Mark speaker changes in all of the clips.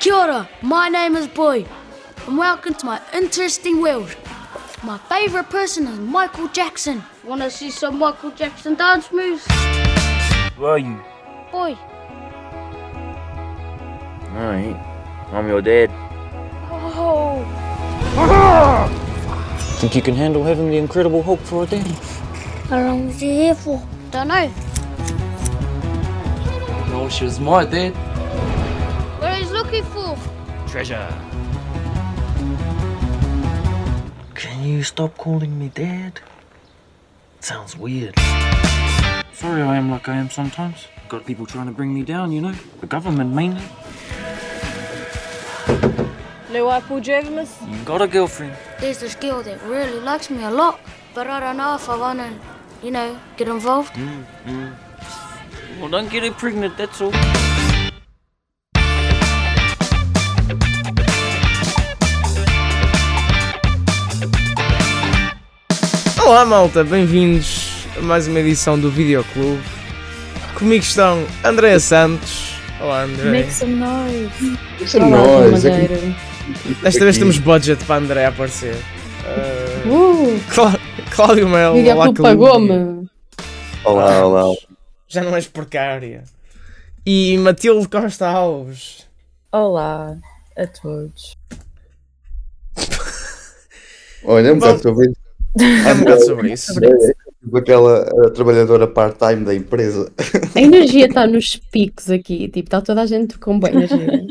Speaker 1: Kia ora, my name is Boy, and welcome to my interesting world. My favourite person is Michael Jackson. Wanna see some Michael Jackson dance moves?
Speaker 2: Who are you?
Speaker 1: Boy.
Speaker 2: Alright. I'm your dad.
Speaker 1: Oh.
Speaker 2: Think you can handle having the Incredible Hulk for a daddy?
Speaker 1: How long is he here for? Don't know.
Speaker 3: No, she was my dad.
Speaker 1: What he's looking for?
Speaker 2: Treasure. Can you stop calling me dad? Sounds weird. Sorry I am like I am sometimes. Got people trying to bring me down, you know? The government mainly.
Speaker 1: Blue Apple Journalist.
Speaker 2: You got a girlfriend.
Speaker 1: There's this girl that really likes me a lot, but I don't know if I wanna, you know, get involved. Mm, mm.
Speaker 2: Well, don't get her pregnant, that's all.
Speaker 4: Olá malta, bem-vindos a mais uma edição do Videoclube. Comigo estão Andréa Santos. Olá André.
Speaker 5: Make some noise.
Speaker 6: Isso é
Speaker 5: Olá. João
Speaker 6: É que-
Speaker 5: Madeira.
Speaker 4: Desta vez temos budget para André aparecer. Uh,
Speaker 5: Uh,
Speaker 4: Clá- Cláudio Melo, olá
Speaker 5: Videoclube
Speaker 4: Cláudio.
Speaker 5: pagou-me.
Speaker 6: Olá, olá.
Speaker 4: Já não és precária. E Matilde Costa Alves.
Speaker 5: Olá a todos.
Speaker 6: Olha, é um bocado sobre isso.
Speaker 4: É um bocado sobre isso.
Speaker 6: Aquela a trabalhadora part-time da empresa.
Speaker 5: A energia está nos picos aqui. Tipo, está toda a gente com boa energia.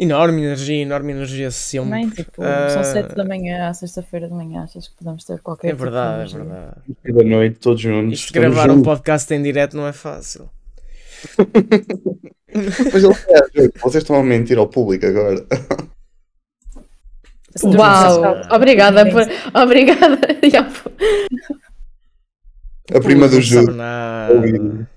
Speaker 4: Enorme energia, enorme energia sempre.
Speaker 5: Também, tipo,
Speaker 4: Ah,
Speaker 5: são sete da manhã, à sexta-feira de manhã. Achas que podemos ter qualquer
Speaker 4: É
Speaker 5: tipo de
Speaker 4: verdade, é
Speaker 5: energia?
Speaker 4: verdade.
Speaker 6: Da noite, todos juntos.
Speaker 4: Isto gravar um
Speaker 6: juntos.
Speaker 4: podcast em direto não é fácil.
Speaker 6: Mas ele é. Vocês estão a mentir ao público agora.
Speaker 5: Uau! Obrigada por. Obrigada.
Speaker 6: A prima do
Speaker 4: nada.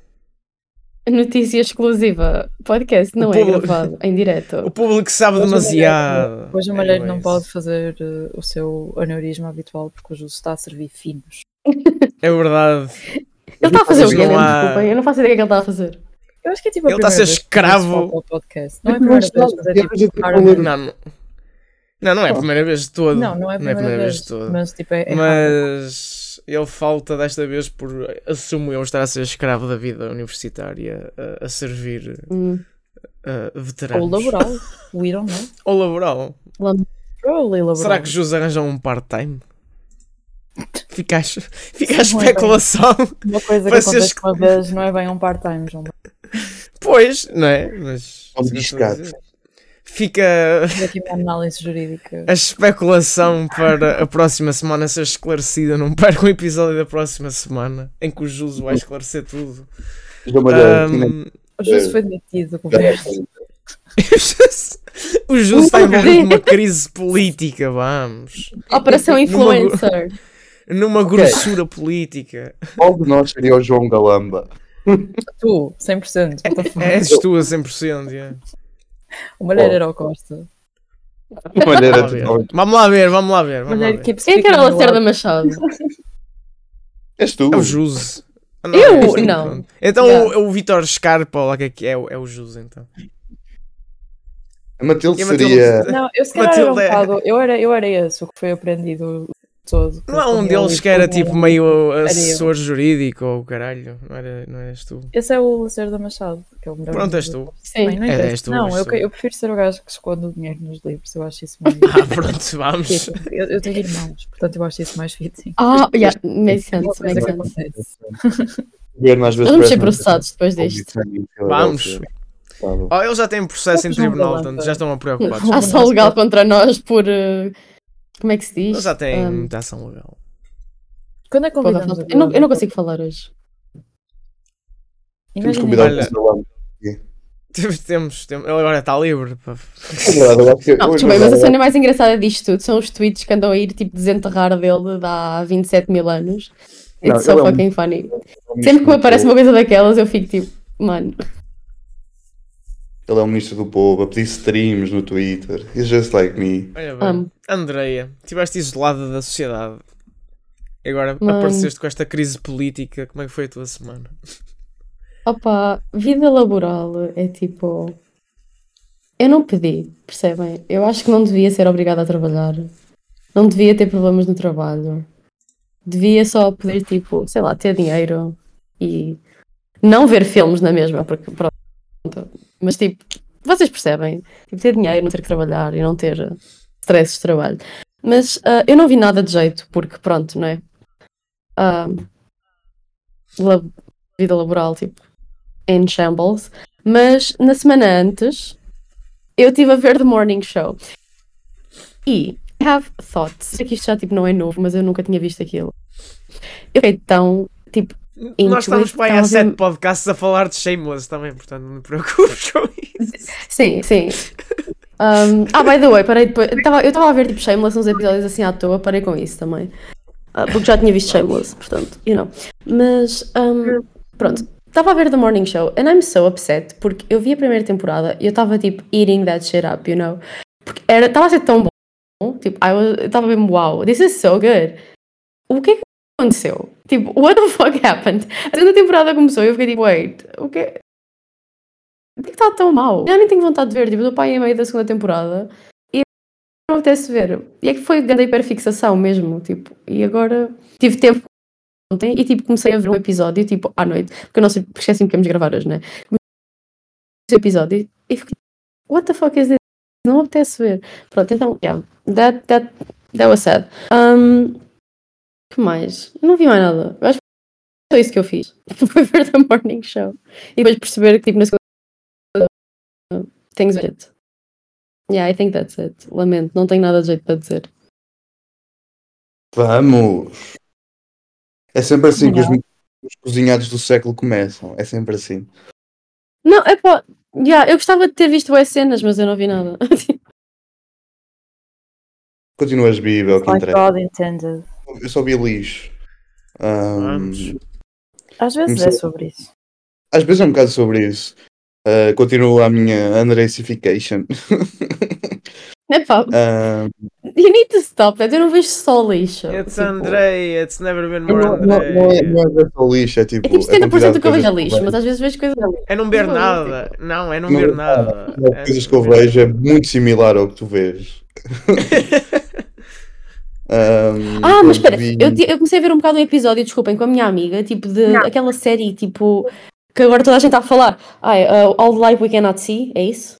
Speaker 5: Notícia exclusiva. Podcast não
Speaker 4: O
Speaker 5: é
Speaker 4: público-
Speaker 5: gravado em direto.
Speaker 4: O público sabe
Speaker 5: Hoje o
Speaker 4: demasiado.
Speaker 5: Malheiro- Hoje o Malheiro não
Speaker 4: Anyways.
Speaker 5: pode fazer eh, o seu aneurisma habitual porque o Júlio está a servir finos.
Speaker 4: É verdade.
Speaker 5: Ele está a fazer o quê?
Speaker 4: há-
Speaker 5: Desculpem, eu não faço ideia do que ele está a fazer. Eu acho que é tipo
Speaker 4: Ele está a ser escravo.
Speaker 5: o podcast. Não é primeira vez, mas é tipo. raro.
Speaker 4: Não, não. Não, não é a primeira vez de todo.
Speaker 5: Não, não é a primeira, vez,
Speaker 4: de todo.
Speaker 5: mas tipo é, é.
Speaker 4: Mas ele falta desta vez por, assumo eu, estar a ser escravo da vida universitária, a, a servir
Speaker 5: Hum.
Speaker 4: uh, veteranos.
Speaker 5: Ou laboral. We don't know.
Speaker 4: Ou laboral.
Speaker 5: Probably laboral.
Speaker 4: Será que Jus arranjam um part-time? Fica a, fica a
Speaker 5: é
Speaker 4: especulação.
Speaker 5: Uma coisa que acontece uma vez não é bem um part-time, João.
Speaker 4: Pois, não é? Mas
Speaker 6: Vamos
Speaker 4: fica
Speaker 5: aqui uma análise jurídica.
Speaker 4: a especulação para a próxima semana ser esclarecida. Não percam o episódio da próxima semana em que o Jus vai esclarecer tudo.
Speaker 6: Tinha-
Speaker 4: Ahm,
Speaker 5: O Júlio foi demitido do governo.
Speaker 4: o Jus está envolvido numa crise política, vamos.
Speaker 5: Operação Influencer.
Speaker 4: Numa grossura política.
Speaker 6: Qual de nós seria o João Galamba?
Speaker 5: Tu, 100%. What the fuck?
Speaker 4: És tu a 100%. Yeah.
Speaker 5: O Malheiro era o Costa.
Speaker 6: Malheiro
Speaker 4: Vamos, lá ver.
Speaker 6: é totalmente-
Speaker 4: vamos lá ver, vamos lá ver. Vamos lá
Speaker 5: Malheiro
Speaker 4: ver.
Speaker 5: keeps
Speaker 7: Quem é que era o Lacerda. Machado?
Speaker 6: És tu.
Speaker 4: É o Jus. Ah,
Speaker 7: Eu?
Speaker 4: este
Speaker 7: Não.
Speaker 4: pronto. Então
Speaker 7: Yeah.
Speaker 4: o, o Vitor Scarpa, lá que é é, o- é o Jus então.
Speaker 6: A Matilde
Speaker 4: a Matilde-
Speaker 6: seria.
Speaker 5: Não, eu se calhar era um
Speaker 4: Matilde é-
Speaker 5: bocado. Eu era, eu era esse, o que foi aprendido todo.
Speaker 4: Não há um
Speaker 5: Como
Speaker 4: deles
Speaker 5: ele
Speaker 4: que era tipo meio
Speaker 5: eu.
Speaker 4: assessor jurídico ou caralho, não, era, não eras tu?
Speaker 5: Esse é o Lacerda Machado, que é o melhor.
Speaker 4: Pronto, és tu.
Speaker 7: Sim.
Speaker 5: Bem, não,
Speaker 4: É, és tu,
Speaker 5: não
Speaker 4: és
Speaker 5: eu,
Speaker 4: tu.
Speaker 5: eu prefiro ser o gajo que esconde o dinheiro nos livros, eu acho isso mais.
Speaker 4: Ah, pronto, vamos.
Speaker 5: Eu, eu tenho irmãos, portanto eu acho isso mais fitting.
Speaker 7: Ah, yeah, makes sense, makes sense. Vamos ser processados depois disto.
Speaker 4: Vamos. Oh, eles já têm processo em tribunal, portanto já estão preocupados.
Speaker 5: Vamos.
Speaker 7: Ação legal contra nós por. eh, Como é que se diz?
Speaker 4: Eles já têm
Speaker 7: Um,
Speaker 4: muita ação legal.
Speaker 5: Quando é convidamos
Speaker 7: falta- eu, não, eu não consigo falar hoje.
Speaker 6: Temos que
Speaker 5: Imagina
Speaker 6: convidar
Speaker 4: Olha.
Speaker 6: o Galamba.
Speaker 4: Temos, temos, temos- ele agora está livre.
Speaker 6: É
Speaker 7: Não, desculpa, mas a
Speaker 6: agora-
Speaker 7: cena mais engraçada disto tudo são os tweets que andam a ir tipo desenterrar dele de há 27 mil anos.
Speaker 6: Não,
Speaker 7: It's so
Speaker 6: ele é um-
Speaker 7: fucking funny. Sempre que me aparece uma coisa daquelas, eu fico tipo, mano.
Speaker 6: Ele é um ministro do povo, a pedir streams no Twitter. He's just like me.
Speaker 4: Olha bem.
Speaker 7: Amo.
Speaker 4: Andreia, estiveste isolada da sociedade. E agora
Speaker 7: Mano.
Speaker 4: apareceste com esta crise política. Como é que foi a tua semana?
Speaker 7: Opa, vida laboral é tipo. Eu não pedi, percebem? Eu acho que não devia ser obrigada a trabalhar. Não devia ter problemas no trabalho. Devia só poder, tipo, sei lá, ter dinheiro e não ver filmes na mesma, porque pronto. Mas tipo, vocês percebem? Tipo, ter dinheiro, não ter que trabalhar e não ter stress de trabalho. Mas ah, eu não vi nada de jeito, porque pronto, não é? Ah, la- vida laboral, tipo, em shambles. Mas na semana antes, eu estive a ver The Morning Show. E have thoughts. Sei que isto já tipo, não é novo, mas eu nunca tinha visto aquilo. Eu fiquei tão, tipo,
Speaker 4: Nós estamos aí há sete podcasts a falar de Shameless também, portanto não me preocupes com isso.
Speaker 7: Sim, sim. Um, ah, by the way, parei depois. Eu tava- eu estava a ver tipo Shameless uns episódios assim à toa, parei com isso também. Ah, porque já tinha visto Shameless, portanto, you know. Mas, um, pronto, estava a ver The Morning Show and I'm so upset porque eu vi a primeira temporada e eu estava tipo eating that shit up, you know. Porque estava a ser tão bom, tipo, eu estava mesmo, wow, this is so good. O que é que aconteceu? Tipo, what the fuck happened? A segunda temporada começou e eu fiquei tipo, wait, o que por que está tão mal? Eu nem tenho vontade de ver, tipo, do pai em meio da segunda temporada e não apetece ver. E é que foi grande hiperfixação mesmo, tipo, e agora tive tempo ontem e tipo comecei a ver um episódio, tipo, à noite, porque eu não sei, porque esqueci-me que íamos gravar hoje, né? Comecei o episódio e fiquei, what the fuck is this? Não apetece ver. Pronto, então, yeah, that, that, that was sad. Um, que mais? Eu não vi mais nada. Eu acho que foi isso que eu fiz. Foi ver The Morning Show. E depois perceber que, tipo, na segunda things with it. Yeah, I think that's it. Lamento, não tenho nada de jeito para dizer.
Speaker 6: Vamos! É sempre assim que os, os cozinhados do século começam. É sempre assim.
Speaker 7: Não, é pá, yeah, eu gostava de ter visto as cenas, mas eu não vi nada.
Speaker 6: Continuas vivo, é o que
Speaker 5: Like
Speaker 6: interessa.
Speaker 5: God intended.
Speaker 6: Eu só vi lixo. Ahm,
Speaker 4: Vamos.
Speaker 5: Às vezes
Speaker 6: Comecei-
Speaker 5: é sobre isso.
Speaker 6: às vezes é um bocado sobre isso. Ah, continuo a minha Andressification.
Speaker 7: é pá,
Speaker 6: Ahm,
Speaker 7: you need to stop that. Eu não vejo só lixo.
Speaker 4: It's
Speaker 7: Tipo,
Speaker 4: Andrei, it's never been more
Speaker 6: não, não, é, não é só lixo, é tipo.
Speaker 7: É tipo
Speaker 6: a quantidade
Speaker 7: 70% do que eu vejo é lixo, mas às vezes vejo coisas.
Speaker 4: É não ver nada. Não, é não
Speaker 6: Não
Speaker 4: ver
Speaker 6: ver
Speaker 4: nada.
Speaker 6: As
Speaker 4: É-
Speaker 6: coisas que eu vejo é muito similar ao que tu vês. Ahm,
Speaker 7: Ah, mas espera,
Speaker 6: vi-
Speaker 7: eu, eu comecei a ver um bocado um episódio, desculpem, com a minha amiga, tipo de aquela série, tipo, que agora toda a gente está a falar. Ah, é, uh, All the Light We Cannot See, é isso?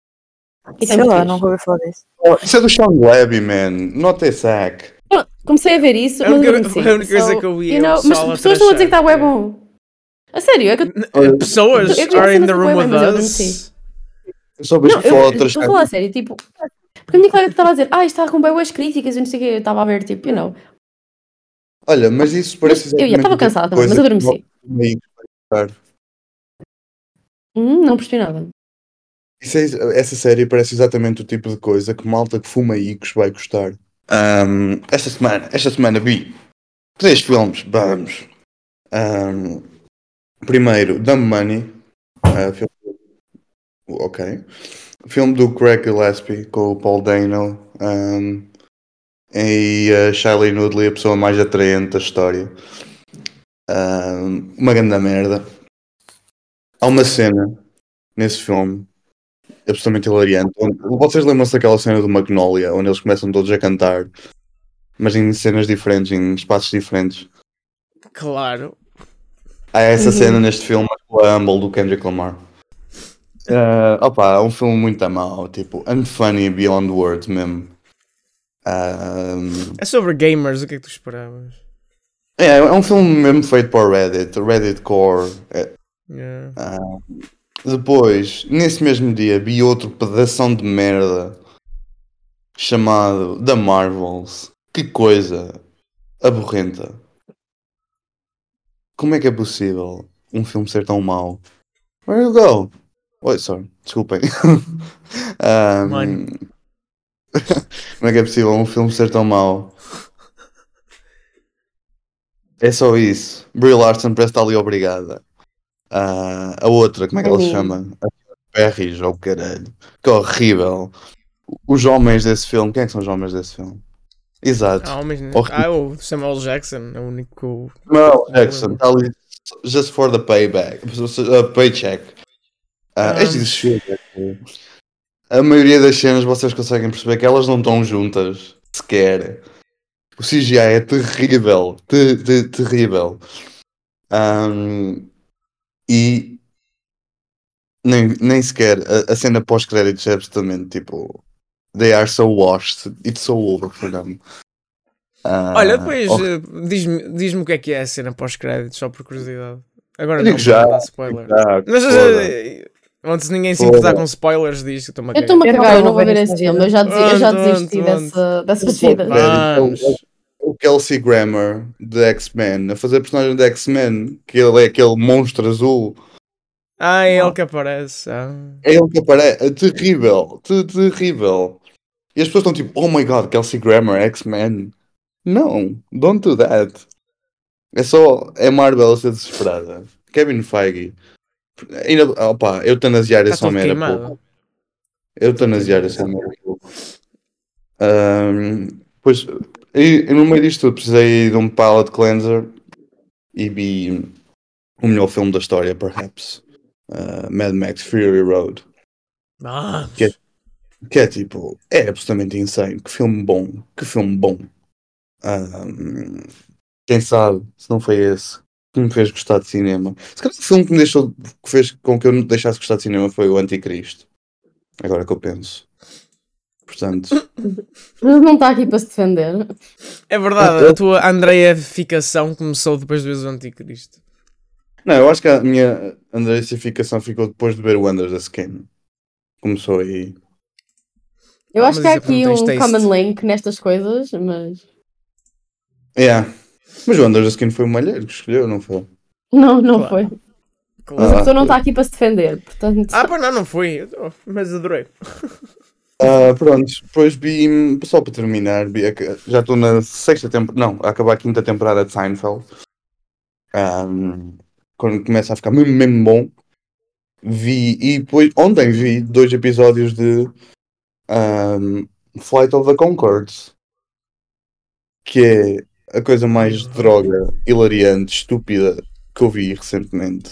Speaker 7: E tem
Speaker 5: Sei lá, não vou ver falar disso.
Speaker 6: Oh, isso é do Sean Levy, man. Not a sack.
Speaker 7: Pronto, Comecei a ver isso,
Speaker 4: A
Speaker 7: mas
Speaker 4: única-
Speaker 7: adormeci.
Speaker 4: a única coisa que eu vi é
Speaker 7: Mas
Speaker 4: a
Speaker 7: pessoas estão a dizer que está bué bom. A sério, é que eu
Speaker 6: Olha,
Speaker 4: Pessoas are in the room with us.
Speaker 6: Eu só vejo
Speaker 7: Não, eu
Speaker 6: fotos.
Speaker 7: estou a falar a sério, tipo, porque a minha colega estava a dizer, ah, isto está com boas críticas e não sei o quê, eu estava a ver, tipo, you know.
Speaker 6: Olha, mas isso parece
Speaker 7: Mas eu já estava cansada também, mas adormeci.
Speaker 6: que.
Speaker 7: Hum, não percebi nada.
Speaker 6: É- essa série parece exatamente o tipo de coisa que malta que fuma Icos vai gostar. Ahm, esta semana, esta semana vi três filmes, vamos. Ahm, primeiro, Dumb Money. filme- ok. Filme do Craig Gillespie com o Paul Dano. ahm, e a Shiley Woodley, a pessoa mais atraente da história. Ahm, uma grande merda. Há uma cena nesse filme absolutamente hilariante. Vocês lembram-se daquela cena do Magnolia, onde eles começam todos a cantar, mas em cenas diferentes, em espaços diferentes.
Speaker 4: Claro.
Speaker 6: Há essa
Speaker 7: Uhum.
Speaker 6: cena neste filme com a Humble do Kendrick Lamar. Ah, opa, é um filme muito mau, tipo, unfunny beyond words mesmo. Ah,
Speaker 4: É sobre gamers, o que é que tu esperavas?
Speaker 6: é, é um filme mesmo feito para o Reddit, Reddit Core. É,
Speaker 4: Yeah.
Speaker 6: Depois, nesse mesmo dia, vi outro pedação de merda chamado The Marvels. Que coisa aborrenta. Como é que é possível um filme ser tão mau? Where you go? Oi, sorry, desculpem. Um,
Speaker 4: Mano.
Speaker 6: Como é que é possível um filme ser tão mau? É só isso. Brie Larson parece estar ali obrigada. Ah, a outra, como é que ela se chama? A Perris, ou caralho. Que horrível. Os homens desse filme, quem é que são os homens desse filme? Exato.
Speaker 4: Ah, homens, né? Ah, o Samuel Jackson, é o único.
Speaker 6: Mel Jackson, está ali just for the payback, uh, paycheck. Uh,
Speaker 4: Ah.
Speaker 6: filmes, a maioria das cenas vocês conseguem perceber que elas não estão juntas sequer. O CGI é terrível, te- te- terrível. Um, e nem, nem sequer a, a cena pós-créditos é absolutamente tipo. They are so washed, it's so over for them. Ah,
Speaker 4: Olha, depois
Speaker 6: ok.
Speaker 4: eh, diz-me diz o que é que é a cena pós-créditos, só por curiosidade. Agora não
Speaker 6: já,
Speaker 4: vou dar spoiler.
Speaker 6: Ah,
Speaker 4: Mas
Speaker 6: foda.
Speaker 4: Antes ninguém se importar com spoilers que estou-me a
Speaker 7: Eu
Speaker 4: cagar.
Speaker 7: estou-me a
Speaker 5: Eu não
Speaker 7: cagar, eu
Speaker 5: vou
Speaker 7: não vou
Speaker 5: ver
Speaker 7: esse filme. Eu já, desi- eu já desisti
Speaker 4: pronto,
Speaker 7: dessa, dessa
Speaker 6: Só
Speaker 7: vida.
Speaker 6: para ver,
Speaker 4: Vamos.
Speaker 6: o- Kelsey Grammer de X-Men, a fazer a personagem de X-Men, que ele é aquele monstro azul,
Speaker 4: Ah, é ele que aparece. Ah.
Speaker 6: é ele que aparece. É terrível, te- terrível. E as pessoas estão tipo, oh my god, Kelsey Grammer, X-Men. Não, don't do that. É só, é Marvel a ser desesperada. Kevin Feige. Ainda, opa, eutanasiar
Speaker 4: Está
Speaker 6: esse homem era pouco. Eutanasiar esse homem era pouco. Pois, e, e no meio disto tudo precisei de um palette cleanser e vi o melhor filme da história, perhaps. Ah, Mad Max Fury Road.
Speaker 4: Vamos.
Speaker 6: Que- Que é tipo, é absolutamente insane. Que filme bom, que filme bom. Ahm, quem sabe, se não foi esse, que me fez gostar de cinema. Se calhar o filme que me deixou, que fez com que eu não deixasse gostar de cinema foi o Anticristo. Agora que eu penso. Portanto,
Speaker 7: Mas não está aqui para se defender.
Speaker 4: É verdade, a tua Andreificação começou depois de ver o Anticristo.
Speaker 6: não, eu acho que a minha andrecificação ficou depois de ver o Under the Skin. Começou aí.
Speaker 7: Eu
Speaker 4: Ah,
Speaker 7: acho que há
Speaker 4: é
Speaker 7: aqui um
Speaker 4: taste.
Speaker 7: common link nestas coisas, mas.
Speaker 6: Yeah. Mas o Skin foi o malheiro que escolheu, não foi?
Speaker 7: Não, não
Speaker 4: Claro.
Speaker 7: foi. Mas
Speaker 4: Claro.
Speaker 7: a pessoa não está aqui para se defender, portanto.
Speaker 4: Ah, pois não, não foi. Eu- Mas adorei.
Speaker 6: Ah, pronto, depois vi, só para terminar, vi a- já estou na sexta temporada, não, a acabar a quinta temporada de Seinfeld. Ahm, quando começa a ficar mesmo, mesmo bom, vi, e depois, ontem vi dois episódios de ahm, Flight of the Concords, que é a coisa mais droga, hilariante, estúpida que eu vi recentemente.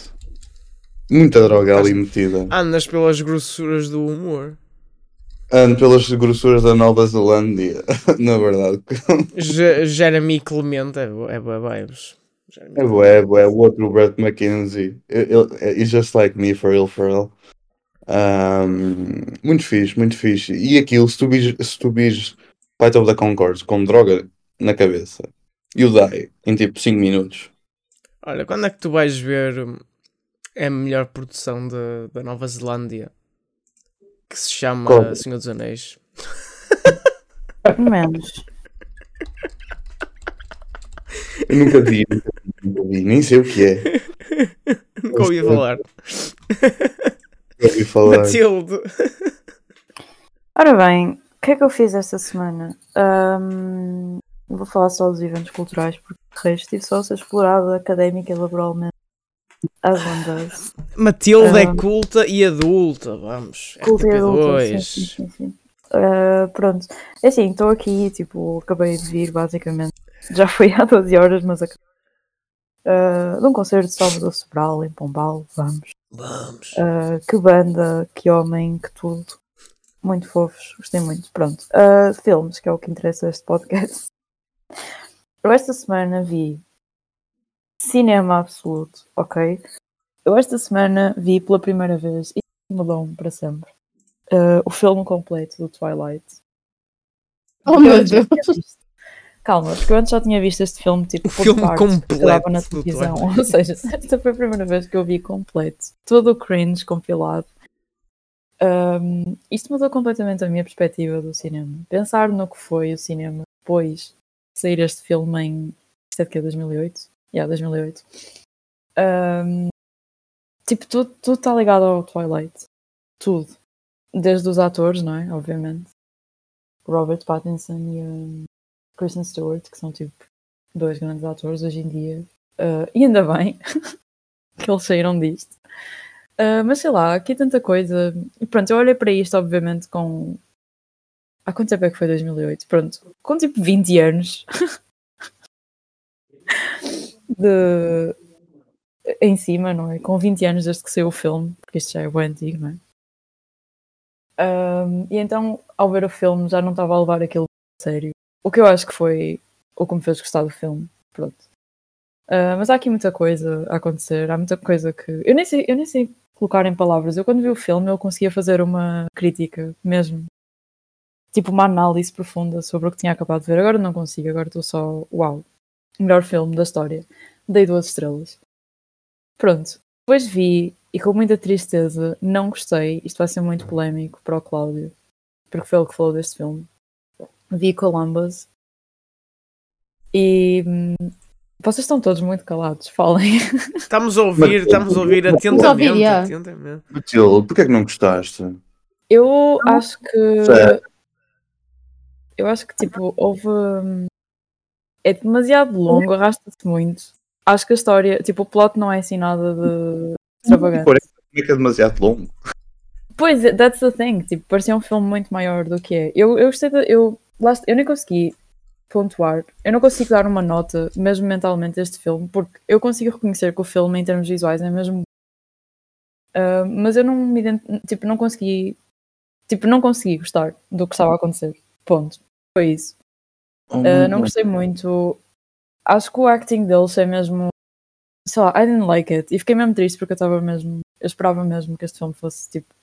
Speaker 6: Muita droga ali metida.
Speaker 4: Andas pelas grossuras do humor.
Speaker 6: Ando pelas grossuras da Nova Zelândia, na verdade.
Speaker 4: Je- Jeremy Clemente é é boa vibes.
Speaker 6: É bué, é bué. O outro, Brett McKenzie. Ele- he's just like me, for real, for real. Um, muito fixe, muito fixe. E aquilo, se tu vis, se tu vis Fight of the Concords com droga na cabeça, you die em tipo 5 minutos.
Speaker 4: Olha, quando é que tu vais ver hum, a melhor produção da- da Nova Zelândia? Que se chama
Speaker 6: Qual?
Speaker 4: Senhor dos Anéis.
Speaker 5: Menos.
Speaker 6: Eu nunca vi, nunca vi, nunca vi, nem sei o que é.
Speaker 4: Nunca ouvi falar.
Speaker 6: Nunca ouvi falar.
Speaker 4: Matilde.
Speaker 5: Ora bem, o que é que eu fiz esta semana? Ahm, vou falar só dos eventos culturais, porque de resto estive só a ser explorada académica e laboralmente. As one does.
Speaker 4: Matilde é
Speaker 5: Ah.
Speaker 4: culta e adulta. Vamos.
Speaker 5: Culto e adulto, sim,
Speaker 4: RTP2.
Speaker 5: sim, sim. Ah, pronto, é assim, estou aqui, tipo, acabei de vir basicamente. Já foi há 12 horas, mas acabei. Ah, de um concerto de Salvador Sobral em Pombal, vamos.
Speaker 4: Vamos.
Speaker 5: Ah, que banda, que homem, que tudo. Muito fofos, gostei muito. Pronto. Ah, filmes, que é o que interessa este podcast. Eu esta semana vi cinema absoluto, ok? Eu esta semana vi pela primeira vez e mudou-me para sempre. ah, o filme completo do Twilight.
Speaker 7: Oh
Speaker 5: Eu
Speaker 7: meu Deus!
Speaker 5: Calma, porque eu antes já tinha visto este filme tipo
Speaker 4: O
Speaker 5: por
Speaker 4: filme
Speaker 5: partes,
Speaker 4: completo
Speaker 5: dava na televisão. Ou seja, esta foi a primeira vez que eu vi completo. Todo o cringe compilado. Um, isto mudou completamente a minha perspectiva do cinema. Pensar no que foi o cinema depois de sair este filme em. Isto é de que é 2008? Yeah, 2008. Um, tipo, tudo está ligado ao Twilight. Tudo. Desde os atores, não é? Obviamente. Robert Pattinson e a Kristen Stewart, que são tipo dois grandes atores hoje em dia. Uh, e ainda bem que eles saíram disto. Uh, mas sei lá, aqui tanta coisa. E pronto, eu olhei para isto, obviamente, com. Há quanto tempo é que foi 2008? Pronto, com tipo 20 anos. de. em cima, não é? Com 20 anos desde que saiu o filme, porque isto já é bem antigo, não é? Um, e então, ao ver o filme, já não estava a levar aquilo a sério. O que eu acho que foi o que me fez gostar do filme. Pronto. Uh, mas há aqui muita coisa a acontecer, há muita coisa que. Eu nem, sei, eu nem sei colocar em palavras. Eu, quando vi o filme, eu conseguia fazer uma crítica mesmo. Tipo, uma análise profunda sobre o que tinha acabado de ver. Agora não consigo, agora estou só. Uau! Melhor filme da história. Dei duas estrelas. Pronto. Depois vi e com muita tristeza não gostei. Isto vai ser muito polémico para o Cláudio, porque foi ele que falou deste filme. Vi Columbus e hum, vocês estão todos muito calados, falem.
Speaker 4: Estamos a ouvir, estamos a ouvir atentamente.
Speaker 6: Matilde, porquê é que não gostaste?
Speaker 5: Eu acho que.
Speaker 6: Sério?
Speaker 5: Eu acho que tipo, houve. hum, É demasiado longo, arrasta-se muito. Acho que a história, tipo, o plot não é assim nada de extravagante.
Speaker 6: Porém, é que é demasiado longo?
Speaker 5: Pois, that's the thing. Tipo, parecia um filme muito maior do que é. Eu, eu gostei de. Eu, lá está- eu nem consegui pontuar. Eu não consigo dar uma nota, mesmo mentalmente, a este filme, porque eu consigo reconhecer que o filme, em termos visuais, é mesmo. Ah, mas eu não me tipo, não consegui. Tipo, não consegui gostar do que estava a acontecer. Ponto. Foi isso.
Speaker 6: Oh,
Speaker 5: Uh, não gostei muito. Acho que o acting deles é mesmo. Sei lá, I didn't like it. E fiquei mesmo triste porque eu estava mesmo. Eu esperava mesmo que este filme fosse tipo.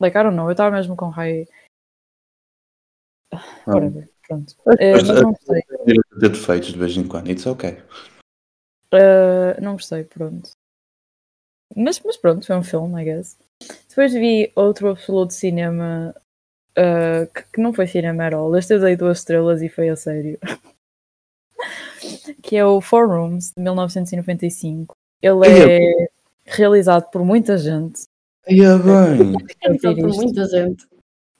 Speaker 5: Like, I don't know, eu estava mesmo com high. Whatever, pronto. Uh, mas não gostei.
Speaker 6: Ter defeitos de vez em quando, it's ok.
Speaker 5: Uh, não gostei, pronto. Mas, mas pronto, foi um filme, I guess. Depois vi outro absoluto cinema uh, que, que não foi cinema at all. Este eu dei duas estrelas e foi a sério. que é o Four Rooms, de 1995. Ele é realizado por muita gente.
Speaker 6: Aí é bem.
Speaker 5: Eu dizer
Speaker 7: por muita gente.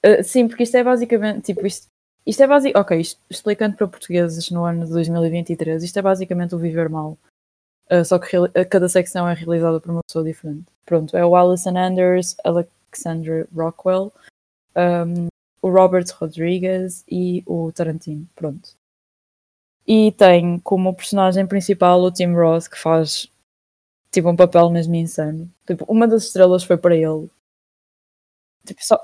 Speaker 5: Uh, sim, porque isto é basicamente, tipo, isto, isto é basic, ok, isto- explicando para portugueses no ano de 2023, isto é basicamente o Viver Mal. Uh, só que cada secção é realizada por uma pessoa diferente. Pronto, é o Alison Anders, Alexandra Rockwell, um, o Robert Rodriguez e o Tarantino. Pronto. E tem como personagem principal o Tim Roth, que faz tipo um papel mesmo insano. Tipo, uma das estrelas foi para ele. Tipo, só,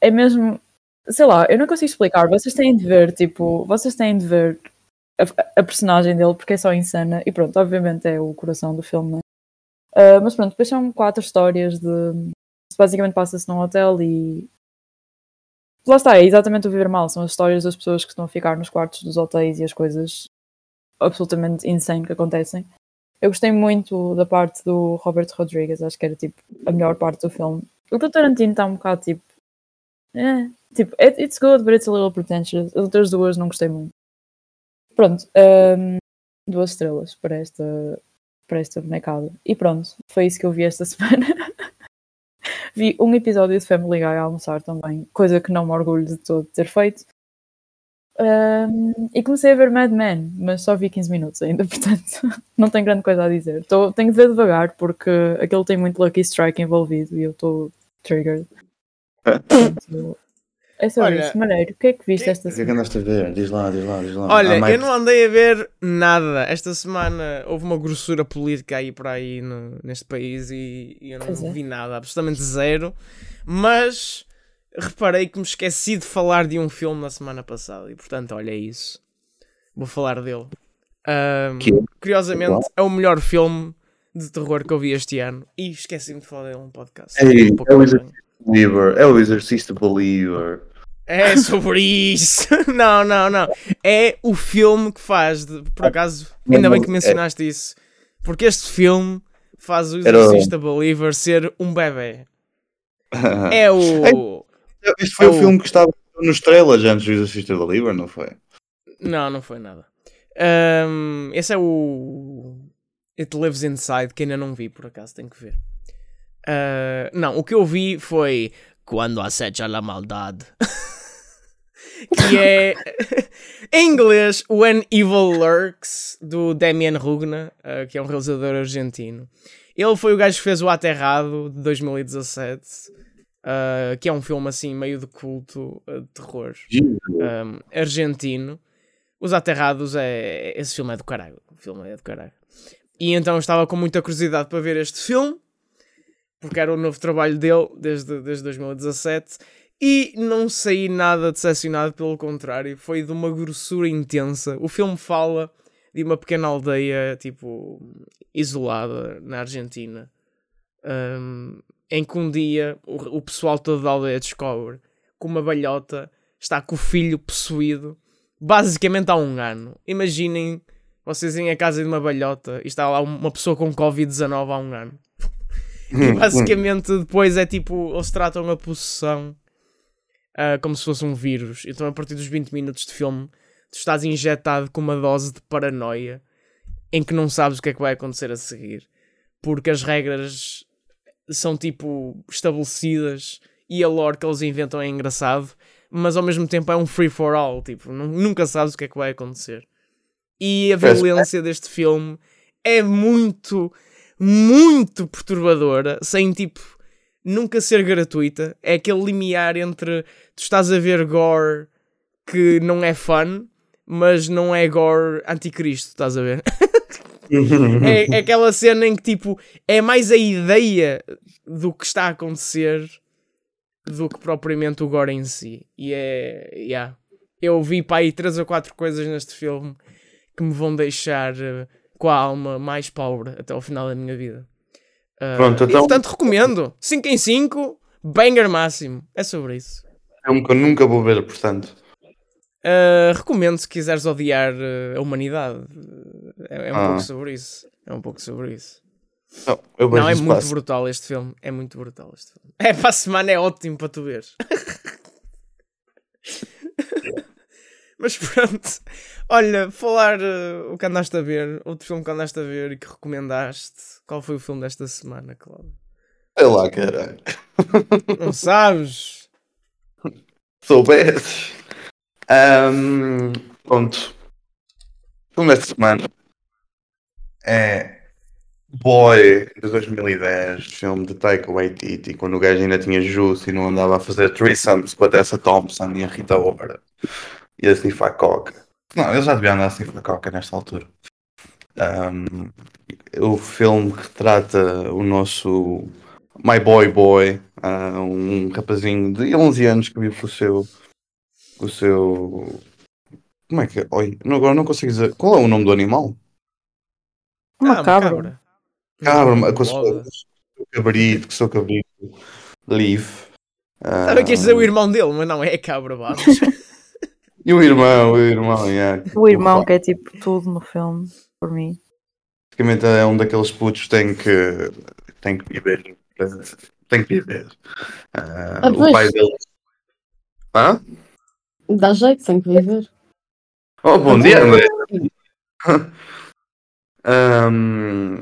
Speaker 5: é mesmo. Sei lá, eu não consigo explicar. Vocês têm de ver, tipo, vocês têm de ver a, a personagem dele porque é só insana. E pronto, obviamente é o coração do filme? Ah, mas pronto, depois são quatro histórias de. Basicamente passa-se num hotel e. Lá está, é exatamente o viver mal. São as histórias das pessoas que estão a ficar nos quartos dos hotéis e as coisas absolutamente insane que acontecem. Eu gostei muito da parte do Robert Rodriguez, acho que era tipo a melhor parte do filme. O do Tarantino está um bocado tipo. É, tipo, it- it's good, but it's a little pretentious. As outras duas não gostei muito. Pronto, hum, duas estrelas para esta, para esta bonecada. E pronto, foi isso que eu vi esta semana. Vi um episódio de Family Guy a almoçar também, coisa que não me orgulho de todo ter feito. Hum, e comecei a ver Mad Men, mas só vi 15 minutos ainda, portanto não tenho grande coisa a dizer. Tô, tenho de ver devagar porque aquilo tem muito Lucky Strike envolvido e eu estou triggered. Portanto, é só
Speaker 4: Olha,
Speaker 5: isso, maneiro. O que é que viste
Speaker 4: que-
Speaker 5: esta
Speaker 6: O que é que
Speaker 5: semana?
Speaker 6: andaste a ver? Diz lá, diz lá, diz lá.
Speaker 4: Olha,
Speaker 6: mais-
Speaker 4: eu não andei a ver nada. Esta semana houve uma grossura política aí por aí no- neste país e, e eu não
Speaker 5: Pois é.
Speaker 4: vi nada, absolutamente zero. Mas reparei que me esqueci de falar de um filme na semana passada e portanto, olha é isso. Vou falar dele. Ahm,
Speaker 6: Que é?
Speaker 4: curiosamente, é o melhor filme de terror que eu vi este ano e esqueci-me de falar dele num podcast.
Speaker 6: Ei,
Speaker 4: Um pouco
Speaker 6: é o
Speaker 4: vergonha.
Speaker 6: Believer, é o Exorcista Believer.
Speaker 4: É sobre isso. Não, não, não. É o filme que faz. de- por acaso, ainda bem que mencionaste isso. Porque este filme faz o
Speaker 6: Era
Speaker 4: Exorcista Believer ser um bebê. É o.
Speaker 6: Este foi
Speaker 4: é
Speaker 6: o
Speaker 4: o-
Speaker 6: filme que estava nos trailers antes do Exorcista Believer, não foi?
Speaker 4: Não, não foi nada. Ahm, esse é o. It Lives Inside, que ainda não vi, por acaso, tenho que ver. Ah, não, o que eu vi foi Quando acecha a maldade. que é em inglês When Evil Lurks do Damien Rugna, ah, que é um realizador argentino. Ele foi o gajo que fez o Aterrado de 2017, ah, que é um filme assim meio de culto ah, de terror um, argentino. Os Aterrados é. Esse filme é do caralho. O filme é do caralho. E então estava com muita curiosidade para ver este filme, porque era o novo trabalho dele desde, desde 2017. E não saí nada decepcionado, pelo contrário, foi de uma grossura intensa. O filme fala de uma pequena aldeia, tipo, isolada na Argentina, um, em que um dia o, o pessoal todo da aldeia descobre que uma balhota está com o filho possuído, basicamente há um ano. Imaginem vocês irem à casa de uma balhota e está lá uma pessoa com Covid-19 há um ano. E basicamente depois é tipo, eles tratam a possessão uh, como se fosse um vírus. Então, a partir dos 20 minutos de filme, tu estás injetado com uma dose de paranoia em que não sabes o que é que vai acontecer a seguir. Porque as regras são tipo estabelecidas e a lore que eles inventam é engraçado, mas ao mesmo tempo é um free for all. Tipo, nunca sabes o que é que vai acontecer. E a violência deste filme é muito, muito perturbadora, sem tipo nunca ser gratuita. É aquele limiar entre tu estás a ver gore que não é fun, mas não é gore anticristo, estás a ver? é, é, aquela cena em que tipo é mais a ideia do que está a acontecer do que propriamente o gore em si. E é. Yeah. Eu vi para aí três ou quatro coisas neste filme que me vão deixar uh, com a alma mais pobre até ao final da minha vida. Uh, Pronto, então... E, portanto, recomendo. 5 em 5, banger máximo. É sobre isso.
Speaker 6: É um que eu nunca vou ver, portanto.
Speaker 4: Uh, recomendo se quiseres odiar uh, a humanidade. É, é um ah. pouco sobre isso. É um pouco sobre isso. Não, Não é muito brutal este filme. É muito brutal este filme. É para a semana, é ótimo para tu veres. Mas pronto. Olha, falar uh, o que andaste a ver, outro filme que andaste a ver e que recomendaste. Qual foi o filme desta semana, Cláudio?
Speaker 6: Sei lá, caralho.
Speaker 4: Não sabes?
Speaker 6: Soubesses. Um, pronto. O filme desta semana é Boy de 2010, filme de Taika Waititi, quando o gajo ainda tinha juice e não andava a fazer threesomes com a Tessa Thompson e a Rita Ora e a snifar coca. Não, ele já devia andar a snifar coca nesta altura. Um, o filme que trata o nosso My Boy Boy, uh, um rapazinho de 11 anos que vive com o seu. Com o seu. Como é que é? Oi, agora não consigo dizer. Qual é o nome do animal?
Speaker 5: Uma ah, cabra. cabra.
Speaker 6: Cabra, com o seu cabrito, com o seu cabrito. Leave.
Speaker 4: Sabe que dizer o irmão dele, mas não é cabra, vamos.
Speaker 6: E o irmão, o irmão, yeah.
Speaker 5: O irmão que é tipo tudo no filme, por mim.
Speaker 6: Basicamente é um daqueles putos que tem que, tem que viver. Tem que viver. Uh, ah, o pai dele. Hã?
Speaker 7: Dá jeito, tem que viver.
Speaker 6: Oh, bom dia, André. um,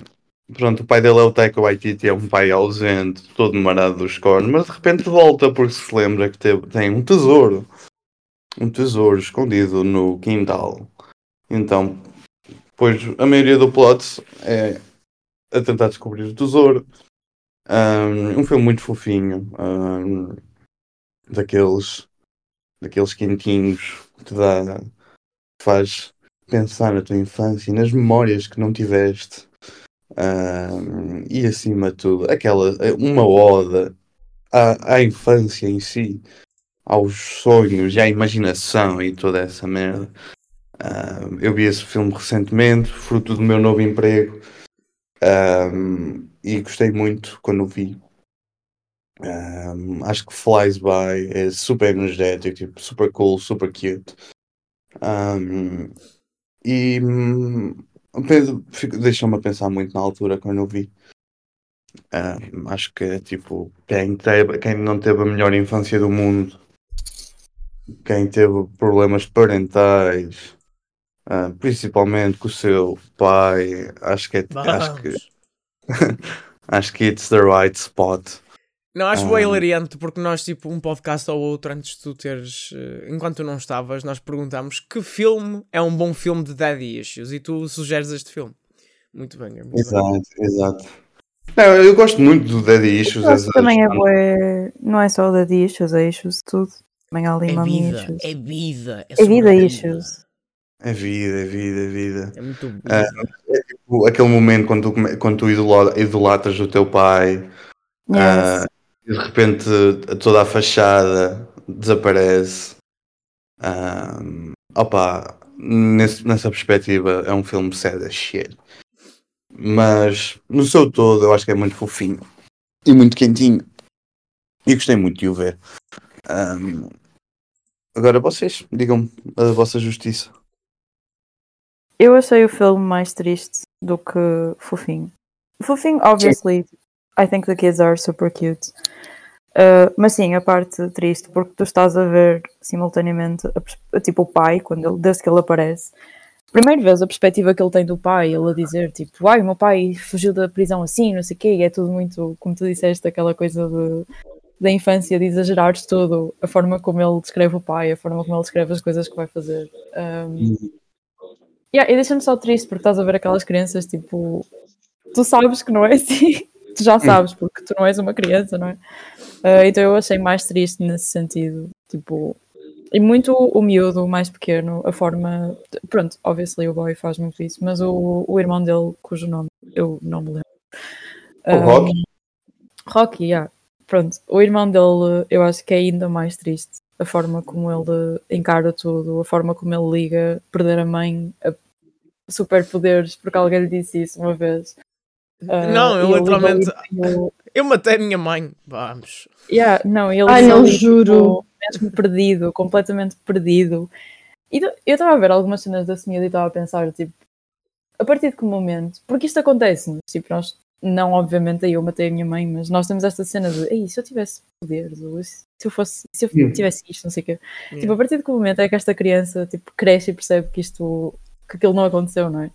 Speaker 6: pronto, o pai dele é o Taika Waititi, é um pai ausente, todo marado dos cornos, mas de repente volta porque se lembra que teve, tem um tesouro um tesouro escondido no quintal. Então, pois a maioria do plot é a tentar descobrir o tesouro. Um, um filme muito fofinho, um, daqueles, daqueles quentinhos que te dá, faz pensar na tua infância e nas memórias que não tiveste. Um, e acima de tudo, aquela, uma oda à, à infância em si aos sonhos e à imaginação e toda essa merda. Uh, eu vi esse filme recentemente, fruto do meu novo emprego, um, e gostei muito quando o vi. Um, acho que Flies By é super energético, tipo, super cool, super cute. Um, e deixou-me a pensar muito na altura quando eu vi. acho que tipo, quem, teve, quem não teve a melhor infância do mundo quem teve problemas parentais, uh, principalmente com o seu pai, acho que é, acho que acho que it's the right spot.
Speaker 4: Não, acho um, hilariante porque nós, tipo, um podcast ou outro, antes de tu teres, uh, enquanto tu não estavas, nós perguntámos que filme é um bom filme de Daddy Issues e tu sugeres este filme. Muito bem, muito
Speaker 6: Exato, bem. exato. Não, eu gosto muito do Daddy Issues.
Speaker 5: Também é, não é só o Daddy Issues, é Issues tudo. Ali
Speaker 4: é vida,
Speaker 5: issues.
Speaker 4: é vida.
Speaker 5: É, é vida issues.
Speaker 6: É vida, é vida, é vida.
Speaker 4: É muito bom. Uh,
Speaker 6: é tipo aquele momento quando tu, quando tu idola- idolatras o teu pai
Speaker 5: Yes.
Speaker 6: ah, e de repente toda a fachada desaparece. Ah, opa, nesse- nessa perspectiva é um filme sad as shit. Mas no seu todo eu acho que é muito fofinho e muito quentinho. E gostei muito de o ver. Ahm, agora vocês, digam a vossa justiça.
Speaker 5: Eu achei o filme mais triste do que fofinho. Fofinho, obviously, I think the kids are super cute. Uh, mas sim, a parte triste, porque tu estás a ver simultaneamente a a- tipo o pai, quando ele, desde que ele aparece. Primeiro vez a perspectiva que ele tem do pai, ele a dizer tipo, ai, o meu pai fugiu da prisão assim, não sei o quê, e é tudo muito, como tu disseste, aquela coisa de, da infância, de exagerares tudo, a forma como ele descreve o pai, a forma como ele descreve as coisas que vai fazer. Um, Yeah, e deixa-me só triste porque estás a ver aquelas crianças tipo, tu sabes que não é assim, tu já sabes porque tu não és uma criança, não é? Ah, então eu achei mais triste nesse sentido, tipo, e muito o miúdo, o mais pequeno, a forma, pronto, obviously o boy faz muito isso, mas o, o irmão dele, cujo nome eu não me lembro.
Speaker 6: O Rocky?
Speaker 5: Rocky, yeah. Pronto, o irmão dele eu acho que é ainda mais triste. A forma como ele encara tudo, a forma como ele liga perder a mãe a superpoderes, porque alguém lhe disse isso uma vez. Ah,
Speaker 4: Não, eu literalmente-
Speaker 5: tipo,
Speaker 4: Eu matei a minha mãe. Vamos.
Speaker 5: Yeah, não, ele
Speaker 7: Ai, não juro.
Speaker 5: mesmo perdido, completamente perdido. E eu estava a ver algumas cenas da miúdo e estava a pensar, tipo, a partir de que momento? Porque isto acontece, tipo, nós, não obviamente aí eu matei a minha mãe, mas nós temos esta cena de, ei, se eu tivesse poderes, ou se eu fosse, se eu tivesse isto, não sei o quê.
Speaker 4: Yeah.
Speaker 5: Tipo, a partir que momento é que esta criança, tipo, cresce e percebe que isto, que aquilo não aconteceu, não é?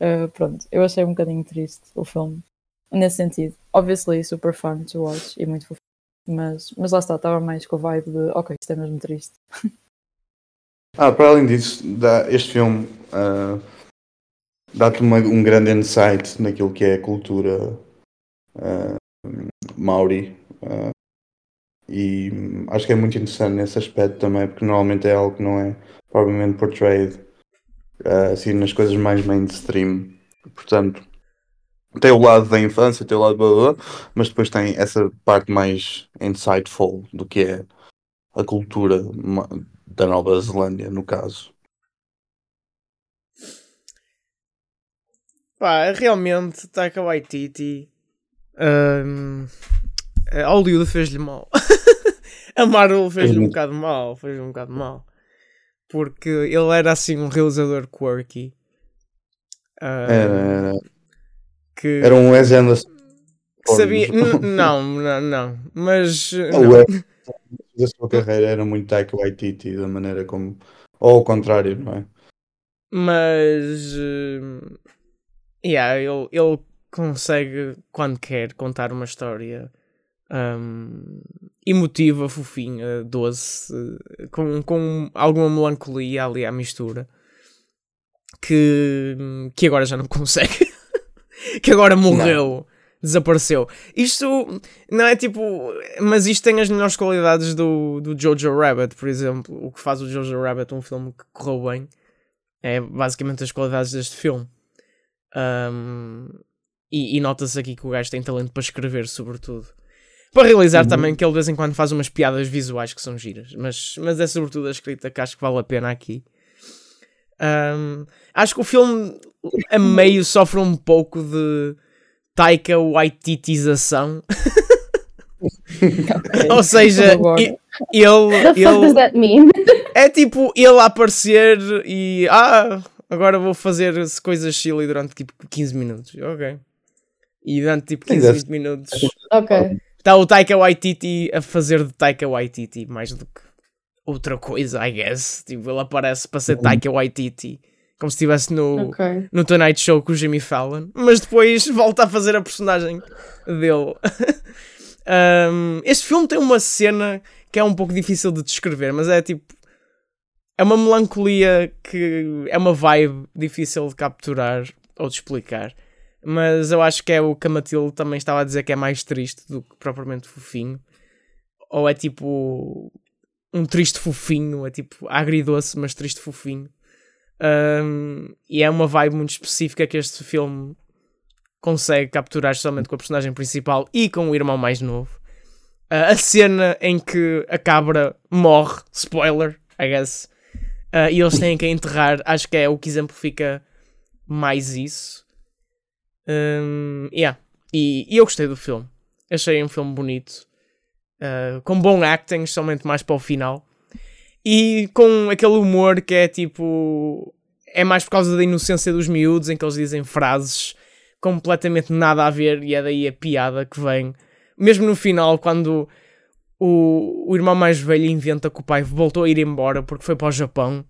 Speaker 5: Ah, pronto, eu achei um bocadinho triste o filme, nesse sentido. Obviously, super fun to watch e muito fofo. Mas, mas lá está, estava mais com a vibe de ok, isto é mesmo triste.
Speaker 6: Ah, para além disso, dá, este filme ah, dá-te um grande insight naquilo que é a cultura ah, maori. ah, e acho que é muito interessante nesse aspecto também, porque normalmente é algo que não é provavelmente portrayed ah, assim nas coisas mais mainstream. Portanto, tem o lado da infância, tem o lado blá, blá, mas depois tem essa parte mais insightful do que é a cultura da Nova Zelândia, no caso.
Speaker 4: Pá, realmente, Taika Waititi. hum, a Hollywood fez-lhe mal. a Marvel fez-lhe um
Speaker 6: Uhum.
Speaker 4: bocado mal. Fez-lhe um bocado mal. Porque ele era assim um realizador quirky. Hum,
Speaker 6: Era, era,
Speaker 4: que,
Speaker 6: era um Wes Anderson.
Speaker 4: que sabia. Não, não, não. Mas. uh,
Speaker 6: O. Wes da sua carreira era muito Taika Waititi, da maneira como. Ou ao contrário, não é?
Speaker 4: Mas. hum, yeah, ele, ele consegue, quando quer, contar uma história hum, emotiva, fofinha, doce, com, com alguma melancolia ali à mistura. Que, que agora já não consegue. que agora morreu. Desapareceu. Isto não é tipo. Mas isto tem as melhores qualidades do, do Jojo Rabbit, por exemplo. O que faz o Jojo Rabbit um filme que correu bem é basicamente as qualidades deste filme. Um, e e nota-se aqui que o gajo tem talento para escrever, sobretudo. Para realizar também que ele de vez em quando faz umas piadas visuais que são giras, mas, mas é sobretudo a escrita que acho que vale a pena aqui. Um, acho que o filme a meio sofre um pouco de Taika Waititização. Ou seja, ele, ele
Speaker 7: that mean?
Speaker 4: é tipo ele a aparecer e ah, agora vou fazer coisas silly durante tipo 15 minutos. Ok. E durante tipo 15,
Speaker 6: Exato.
Speaker 4: 20 minutos
Speaker 7: ok.
Speaker 4: está o Taika Waititi a fazer de Taika Waititi mais do que outra coisa, I guess. Tipo, ele aparece para ser Taika Waititi. Como se estivesse no,
Speaker 7: Ok.
Speaker 4: no Tonight Show com o Jimmy Fallon, mas depois volta a fazer a personagem dele. Um, este filme tem uma cena que é um pouco difícil de descrever, mas é tipo. É uma melancolia que é uma vibe difícil de capturar ou de explicar. Mas eu acho que é o que a Matilde também estava a dizer que é mais triste do que propriamente fofinho. Ou é tipo um triste fofinho, é tipo agridoce, mas triste fofinho. Um, e é uma vibe muito específica que este filme consegue capturar somente com a personagem principal e com o irmão mais novo. Uh, a cena em que a cabra morre, spoiler, I guess, uh, e eles têm que enterrar, acho que é o que exemplifica mais isso. Um, yeah. e, e eu gostei do filme. Achei um filme bonito, uh, com bom acting, somente mais para o final. E com aquele humor que é tipo. É mais por causa da inocência dos miúdos, em que eles dizem frases completamente nada a ver, e é daí a piada que vem. Mesmo no final, quando o, o irmão mais velho inventa que o pai voltou a ir embora porque foi para o Japão,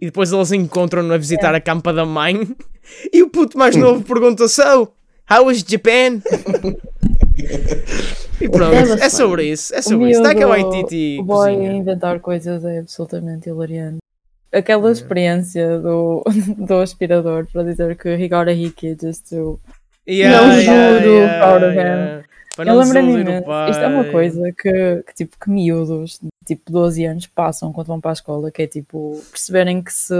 Speaker 4: e depois eles encontram-no a visitar a campa da mãe, e o puto mais novo pergunta: So, how was Japan? e pronto,
Speaker 7: É
Speaker 4: é, sobre isso. É
Speaker 5: O
Speaker 4: sobre isso. Está que a
Speaker 5: miúdo,
Speaker 4: Waititi
Speaker 5: O boy
Speaker 4: cozinha.
Speaker 5: inventar coisas é absolutamente hilariante. Aquela experiência do, do aspirador para dizer que he got a hickey just to.
Speaker 4: Yeah,
Speaker 7: Não
Speaker 4: yeah,
Speaker 7: juro.
Speaker 4: yeah,
Speaker 5: Proud of him.
Speaker 4: Para
Speaker 5: Eu imenso. Isto é uma coisa que, que, tipo, que miúdos, tipo 12 anos, passam quando vão para a escola, que é tipo, perceberem que se.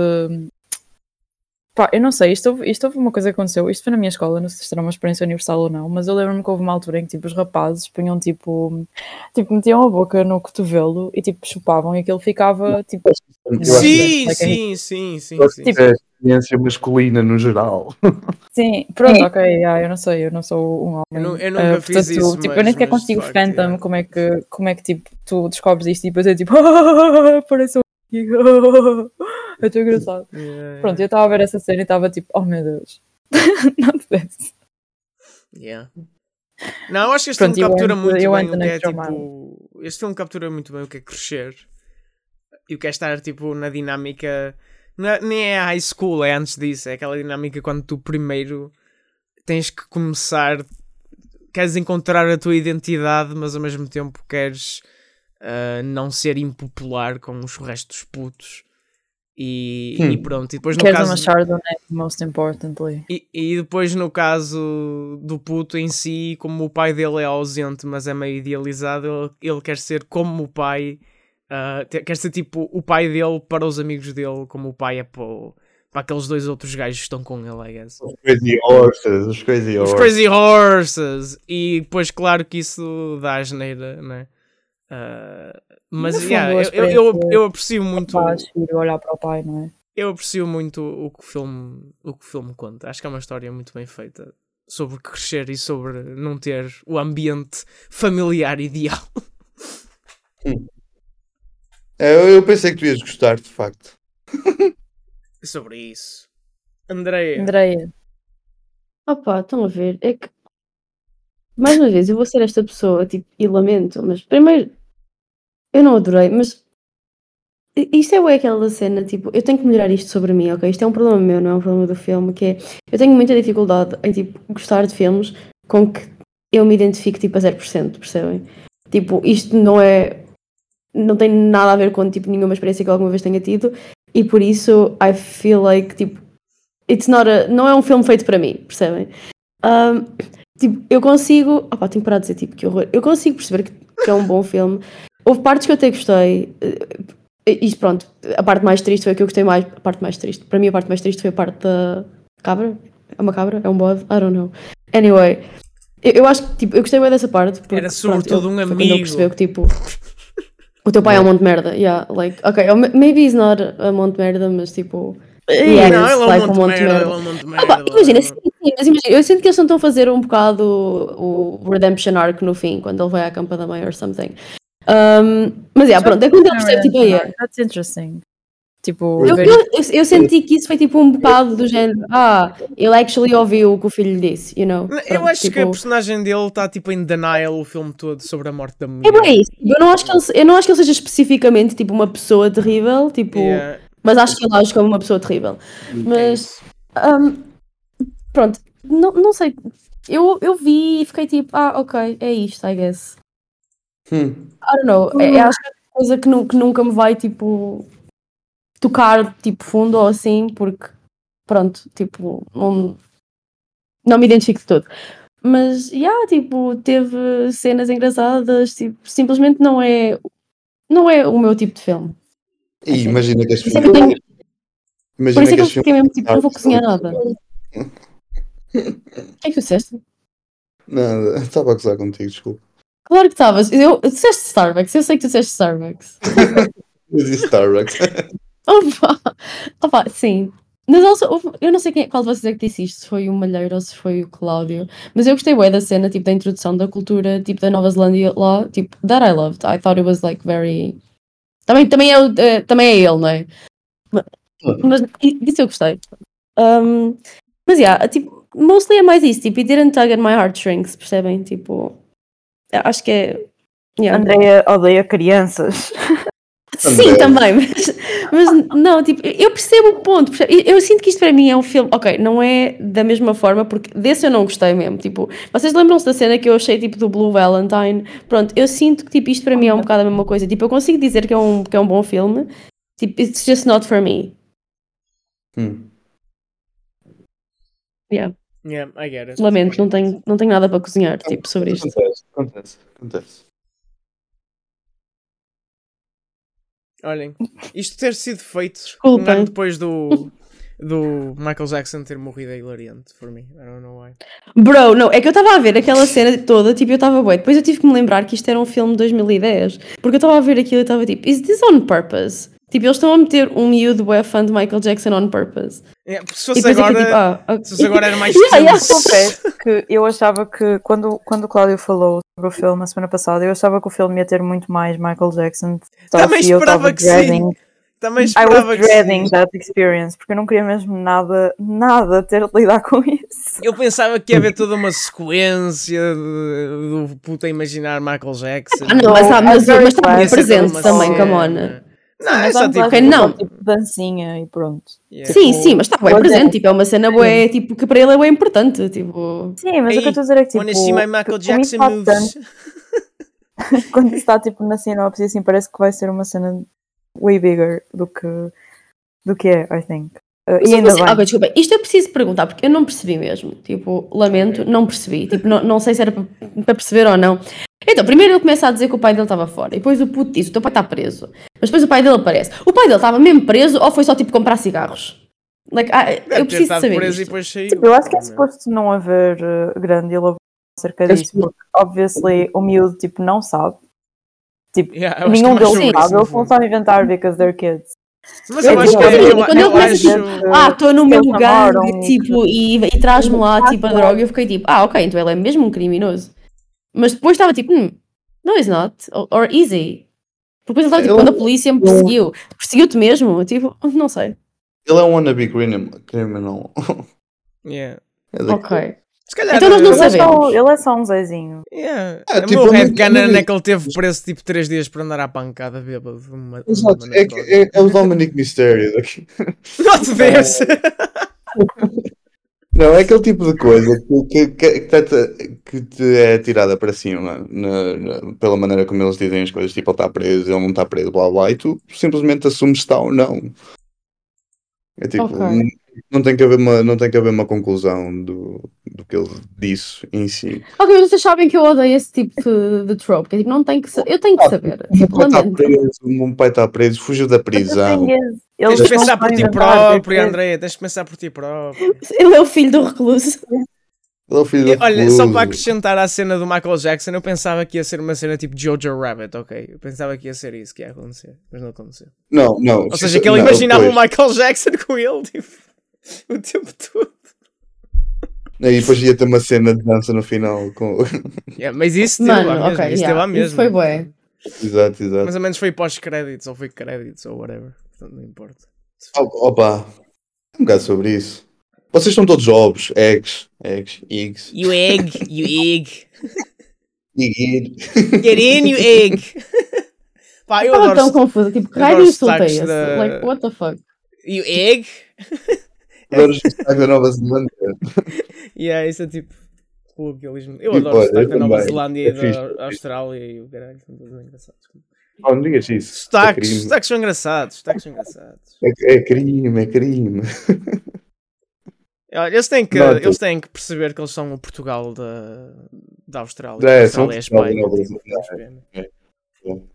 Speaker 5: Pá, eu não sei, isto houve, isto houve uma coisa que aconteceu, isto foi na minha escola, não sei se será uma experiência universal ou não, mas eu lembro-me que houve uma altura em que tipo, os rapazes punham tipo, tipo, metiam a boca no cotovelo e tipo, chupavam e aquilo ficava tipo.
Speaker 6: Que
Speaker 4: Sim, sim, sim, sim, sim.
Speaker 6: que é a experiência masculina no geral.
Speaker 5: Sim, pronto, ok, yeah, eu não sei, eu não sou um homem.
Speaker 4: Eu nu- eu nunca
Speaker 5: Eh,
Speaker 4: fiz
Speaker 5: portanto,
Speaker 4: isso,
Speaker 5: Tipo,
Speaker 4: mas-
Speaker 5: eu nem sequer consigo
Speaker 4: facto,
Speaker 5: Phantom,
Speaker 4: yeah.
Speaker 5: como é que, como é que tipo, tu descobres isto e depois é tipo, parece um é tão engraçado.
Speaker 4: Yeah,
Speaker 5: Pronto, eu estava a ver essa cena e estava tipo, oh meu Deus, not this.
Speaker 4: yeah. Não, eu acho que este
Speaker 5: Pronto,
Speaker 4: filme
Speaker 5: eu
Speaker 4: captura
Speaker 5: ando-
Speaker 4: muito
Speaker 5: eu
Speaker 4: bem o que é tipo. Este filme captura muito bem o que é crescer e o que é estar tipo na dinâmica. Não é- nem é high school, é antes disso. É aquela dinâmica quando tu primeiro tens que começar. Queres encontrar a tua identidade, mas ao mesmo tempo queres ah, não ser impopular com os restos putos. E,
Speaker 6: Hum.
Speaker 4: e pronto, e depois no
Speaker 5: Queres
Speaker 4: caso.
Speaker 5: uma Chardonnay, most importantly.
Speaker 4: E, e depois, no caso do puto em si, como o pai dele é ausente, mas é meio idealizado, ele, ele quer ser como o pai, te- quer ser tipo o pai dele para os amigos dele, como o pai é para, o- para aqueles dois outros gajos que estão com ele, I guess.
Speaker 6: Os Crazy Horses, os Crazy
Speaker 4: Os
Speaker 6: Horses.
Speaker 4: Crazy Horses! E depois, claro que isso dá asneira, né? Ah, mas yeah, eu, eu, eu, eu aprecio muito.
Speaker 5: Olhar para o pai, não é?
Speaker 4: Eu aprecio muito o que o filme, o que o filme conta. Acho que é uma história muito bem feita sobre crescer e sobre não ter o ambiente familiar ideal.
Speaker 6: É, eu, eu pensei que tu ias gostar, de facto.
Speaker 4: sobre isso. Andréia,
Speaker 5: Andreia,
Speaker 7: Opa, estão a ver? É que. Mais uma vez, eu vou ser esta pessoa, tipo, e lamento, mas primeiro. Eu não adorei, mas. Isto é aquela cena, tipo, eu tenho que melhorar isto sobre mim, ok? Isto é um problema meu, não é um problema do filme, que é. Eu tenho muita dificuldade em, tipo, gostar de filmes com que eu me identifico, tipo, a 0%, percebem? Tipo, isto não é. Não tem nada a ver com, tipo, nenhuma experiência que eu alguma vez tenha tido, e por isso, I feel like, tipo, it's not a, não é um filme feito para mim, percebem? Um, tipo, eu consigo. Opá, tenho que parar de dizer tipo que horror. Eu consigo perceber que, que é um bom filme. Houve partes que eu até gostei. eh, Isto pronto, a parte mais triste foi a que eu gostei mais. A parte mais triste. Para mim a parte mais triste foi a parte da cabra. É uma cabra? É um bode? I don't know. Anyway. Eu, eu acho que tipo, eu gostei bem dessa parte. Porque,
Speaker 4: Era sobretudo
Speaker 7: pronto,
Speaker 4: um
Speaker 7: ele- foi quando
Speaker 4: amigo.
Speaker 7: percebeu que tipo. O teu pai é um monte de merda. Yeah, like, ok, maybe he's not a monte de merda, mas tipo. yeah,
Speaker 4: não, ele é
Speaker 7: like
Speaker 4: é um monte de
Speaker 7: ah,
Speaker 4: merda.
Speaker 7: imagina, sim, sim, mas imagina, eu sinto que eles estão a fazer um bocado o, o Redemption Arc no fim, quando ele vai à campa da mãe or something. Um, mas yeah, pronto, é quando ele percebe, tipo, aí é.
Speaker 5: That's interesting. Tipo,
Speaker 7: Eu,
Speaker 5: ver-
Speaker 7: eu, eu- eu senti que isso foi tipo um bocado do género, ah, ele actually ouviu o que o filho disse, you know?
Speaker 4: Eu
Speaker 7: Pronto,
Speaker 4: acho que a
Speaker 7: tipo,
Speaker 4: personagem dele está tipo em denial o filme todo sobre a morte da
Speaker 7: É
Speaker 4: mulher.
Speaker 7: bem isso. Eu não, acho que ele, eu não acho que ele seja especificamente tipo uma pessoa terrível, tipo,
Speaker 4: Yeah,
Speaker 7: mas acho que ele age como uma pessoa terrível.
Speaker 4: é
Speaker 7: Mas. Um, pronto, não, não sei. Eu, eu vi e fiquei tipo, ah, ok, é isto, I guess.
Speaker 6: Hum.
Speaker 7: I don't know. É, é, acho que é uma coisa que, nu- que nunca me vai, tipo, tocar, tipo, fundo ou assim, porque, pronto, tipo, não, não me identifico de todo. Mas, yeah, tipo, teve cenas engraçadas, tipo, simplesmente não é, não é o meu tipo de filme.
Speaker 6: E imagina que este
Speaker 7: Isso é que eu tenho- Por
Speaker 6: Imagina
Speaker 7: isso é que eu
Speaker 6: este
Speaker 7: fiquei mesmo tipo, não vou cozinhar nada. O que é que tu disseste?
Speaker 6: Nada, estava a gozar contigo, desculpa.
Speaker 7: Claro que estavas. Eu, disseste Starbucks, eu sei que tu disseste Starbucks.
Speaker 6: Eu disse Starbucks.
Speaker 7: Opa! Opa, sim. Mas also, eu não sei quem, é- qual de vocês é que disse isto, se foi o Malheiro ou se foi o Cláudio, mas eu gostei bem da cena, tipo, da introdução da cultura, tipo, da Nova Zelândia lá, tipo, that I loved. I thought it was, like, very... Também, também, é, eh, também é ele, não é? Ma- Mas disso eu gostei. Um, mas, yeah, tipo, mostly é mais isso, tipo, it didn't tug at my heartstrings, percebem? Tipo, acho que é... yeah.
Speaker 5: Andreia odeia crianças.
Speaker 7: Sim, também, mas, mas não, tipo, eu percebo o ponto. percebe? Eu, eu sinto que isto para mim é um filme, ok, não é da mesma forma, porque desse eu não gostei mesmo. Tipo, vocês lembram-se da cena que eu achei tipo do Blue Valentine? Pronto, eu sinto que tipo, isto para mim é um bocado a mesma coisa. Tipo, eu consigo dizer que é um, que é um bom filme, tipo, it's just not for me.
Speaker 6: Hum.
Speaker 7: Yeah.
Speaker 4: Yeah, I get it.
Speaker 7: Lamento, não tenho, não tenho nada para cozinhar tipo, sobre isto.
Speaker 6: Acontece, acontece, acontece.
Speaker 4: Olhem, isto ter sido feito um
Speaker 7: Desculpem.
Speaker 4: ano depois do, do Michael Jackson ter morrido é hilariante for me. I don't know why.
Speaker 7: Bro, não, é que eu estava a ver aquela cena toda, tipo, eu estava bué. Depois eu tive que me lembrar que isto era um filme de 2010. Porque eu estava a ver aquilo e estava tipo, is this on purpose? Tipo, eles estão a meter um miúdo bué fã de Michael Jackson on purpose.
Speaker 4: Yeah, porque se fosse
Speaker 7: depois
Speaker 4: agora,
Speaker 7: eu fiquei tipo, ah, ok.
Speaker 4: se fosse agora era mais
Speaker 7: Yeah, yeah.
Speaker 5: Confesso que eu achava que quando, quando o Cláudio falou sobre o filme a semana passada, eu achava que o filme ia ter muito mais Michael Jackson.
Speaker 4: Também esperava que sim.
Speaker 5: dreading.
Speaker 4: Também
Speaker 5: I
Speaker 4: esperava
Speaker 5: was
Speaker 4: que
Speaker 5: dreading
Speaker 4: sim.
Speaker 5: that experience, porque eu não queria mesmo nada, nada ter de lidar com isso.
Speaker 4: Eu pensava que ia haver toda uma sequência de- do puta imaginar Michael Jackson.
Speaker 7: Ah, não, mas, ah, mas, mas também, come on.
Speaker 4: Não, é
Speaker 5: Mas
Speaker 4: só
Speaker 5: vamos lá,
Speaker 4: tipo.
Speaker 7: Ok, não.
Speaker 5: Tipo, dancinha e pronto.
Speaker 4: Yeah.
Speaker 7: Sim, sim, mas está bem
Speaker 5: é.
Speaker 7: presente. Tipo, é uma cena bué, tipo, que para ele é bué importante. Tipo,
Speaker 5: Sim, mas
Speaker 4: Ei,
Speaker 5: o que eu estou a dizer é que tipo,
Speaker 4: Wanna see my Michael Jackson moves?
Speaker 5: tanto- quando está tipo na sinopse assim, parece que vai ser uma cena way bigger do que, do que é, I think. Uh, e ainda bem.
Speaker 7: ok, desculpa, isto eu preciso perguntar, porque eu não percebi mesmo. Tipo, lamento, não percebi. Tipo, não, não sei se era para perceber ou não. Então, primeiro ele começa a dizer que o pai dele estava fora. E depois o puto diz: o teu pai está preso. Mas depois o pai dele aparece. O pai dele estava mesmo preso ou foi só tipo comprar cigarros? Like, ah,
Speaker 4: Deve
Speaker 7: eu
Speaker 4: ter
Speaker 7: preciso saber.
Speaker 4: preso
Speaker 7: Isto.
Speaker 4: saiu.
Speaker 5: Tipo, eu acho que é
Speaker 4: Não.
Speaker 5: suposto não haver uh, grande elaboração acerca disso, porque obviously o miúdo tipo, não sabe. Tipo,
Speaker 4: Yeah,
Speaker 5: nenhum
Speaker 4: é
Speaker 5: deles sabe, eles vão
Speaker 4: fundo.
Speaker 5: só inventar because they're kids.
Speaker 4: Mas
Speaker 5: Eu
Speaker 4: eu acho que é- eu,
Speaker 7: quando ele
Speaker 4: eu
Speaker 7: começa a
Speaker 4: acho.
Speaker 5: dizer-
Speaker 7: Ah, estou no meu
Speaker 5: Eles namoram e-
Speaker 7: tipo, e, e traz-me lá, tipo, a droga. Eu fiquei tipo, ah, ok, então ele é mesmo um criminoso. Mas depois estava tipo, hum, no, he's not. Or, or is he? Porque depois ele estava tipo, quando a polícia me perseguiu, perseguiu-te mesmo? Tipo, não sei.
Speaker 6: Ele é um wannabe criminal.
Speaker 4: Yeah.
Speaker 6: É.
Speaker 7: Ok.
Speaker 4: Se calhar.
Speaker 7: Então nós não
Speaker 5: Ele é, só,
Speaker 7: sabemos.
Speaker 5: ele é só um Zezinho.
Speaker 4: Yeah.
Speaker 6: É,
Speaker 4: o
Speaker 6: tipo,
Speaker 4: meu
Speaker 6: eu não-
Speaker 4: headcanon
Speaker 6: eu não-
Speaker 4: é que ele teve preso tipo 3 dias por andar à pancada bêbado. Uma,
Speaker 6: Exato,
Speaker 4: uma
Speaker 6: é, que- é, é o Dominic Mysterio daqui.
Speaker 4: Not this!
Speaker 6: Não, é aquele tipo de coisa que, que, que, que te, que te é tirada para cima na- na- pela maneira como eles dizem as coisas, tipo ele está preso, ele não está preso, blá blá, e tu simplesmente assumes se está ou não. É tipo,
Speaker 7: Ok.
Speaker 6: Não, tem que haver uma, não tem que haver uma conclusão do, do que ele disse em si.
Speaker 7: Ok, mas vocês sabem que eu odeio esse tipo de, de trope. que é tipo, não tenho que Eu tenho que saber.
Speaker 6: O meu pai está preso, meu pai está preso, fugiu da prisão.
Speaker 4: Tens de pensar por ti próprio, André. Tens de pensar por ti próprio.
Speaker 7: Ele é o filho do recluso.
Speaker 6: Ele é o filho
Speaker 4: E,
Speaker 6: do
Speaker 4: olha,
Speaker 6: recluso.
Speaker 4: só para acrescentar à cena do Michael Jackson, eu pensava que ia ser uma cena tipo Jojo Rabbit, ok? Eu pensava que ia ser isso que ia acontecer, mas não aconteceu.
Speaker 6: Não, não.
Speaker 4: Ou seja, que ele
Speaker 6: não,
Speaker 4: imaginava o Michael Jackson com ele, tipo, o tempo todo.
Speaker 6: E depois ia ter uma cena de dança no final. Com...
Speaker 4: Yeah, mas isso teve
Speaker 7: Mano,
Speaker 4: lá mesmo,
Speaker 7: ok,
Speaker 4: isso
Speaker 7: yeah,
Speaker 4: lá
Speaker 7: isso
Speaker 4: mesmo.
Speaker 7: foi bué.
Speaker 6: exato, exato.
Speaker 4: Mais ou menos foi pós-créditos, ou foi créditos, ou whatever. Portanto, não importa.
Speaker 6: O- Opa, um bocado sobre isso. Vocês estão todos jovens, eggs, eggs, eggs,
Speaker 4: You egg, you egg.
Speaker 6: egg.
Speaker 4: Get in, you egg. Pá, eu
Speaker 7: Estava tão confusa. Tipo, que raio insulto é esse?
Speaker 4: da-
Speaker 7: Like, what the fuck?
Speaker 4: You egg?
Speaker 6: Adoro os destaques da Nova Zelândia.
Speaker 4: Yeah, isso é tipo colocalismo. Eu
Speaker 6: Tipo,
Speaker 4: adoro o
Speaker 6: olha,
Speaker 4: sotaque
Speaker 6: eu
Speaker 4: da Nova. Zelândia
Speaker 6: É
Speaker 4: e da. Austrália e o caralho, são todos engraçados.
Speaker 6: Oh, não digas isso.
Speaker 4: Sotaques,
Speaker 6: É
Speaker 4: sotaques são engraçados, sotaques são engraçados.
Speaker 6: É, é crime, é crime.
Speaker 4: Eles têm, que,
Speaker 6: Nota.
Speaker 4: eles têm que perceber que eles são o Portugal da, da Austrália.
Speaker 6: É,
Speaker 4: a
Speaker 6: são
Speaker 4: Austrália é a Espanha. Tipo.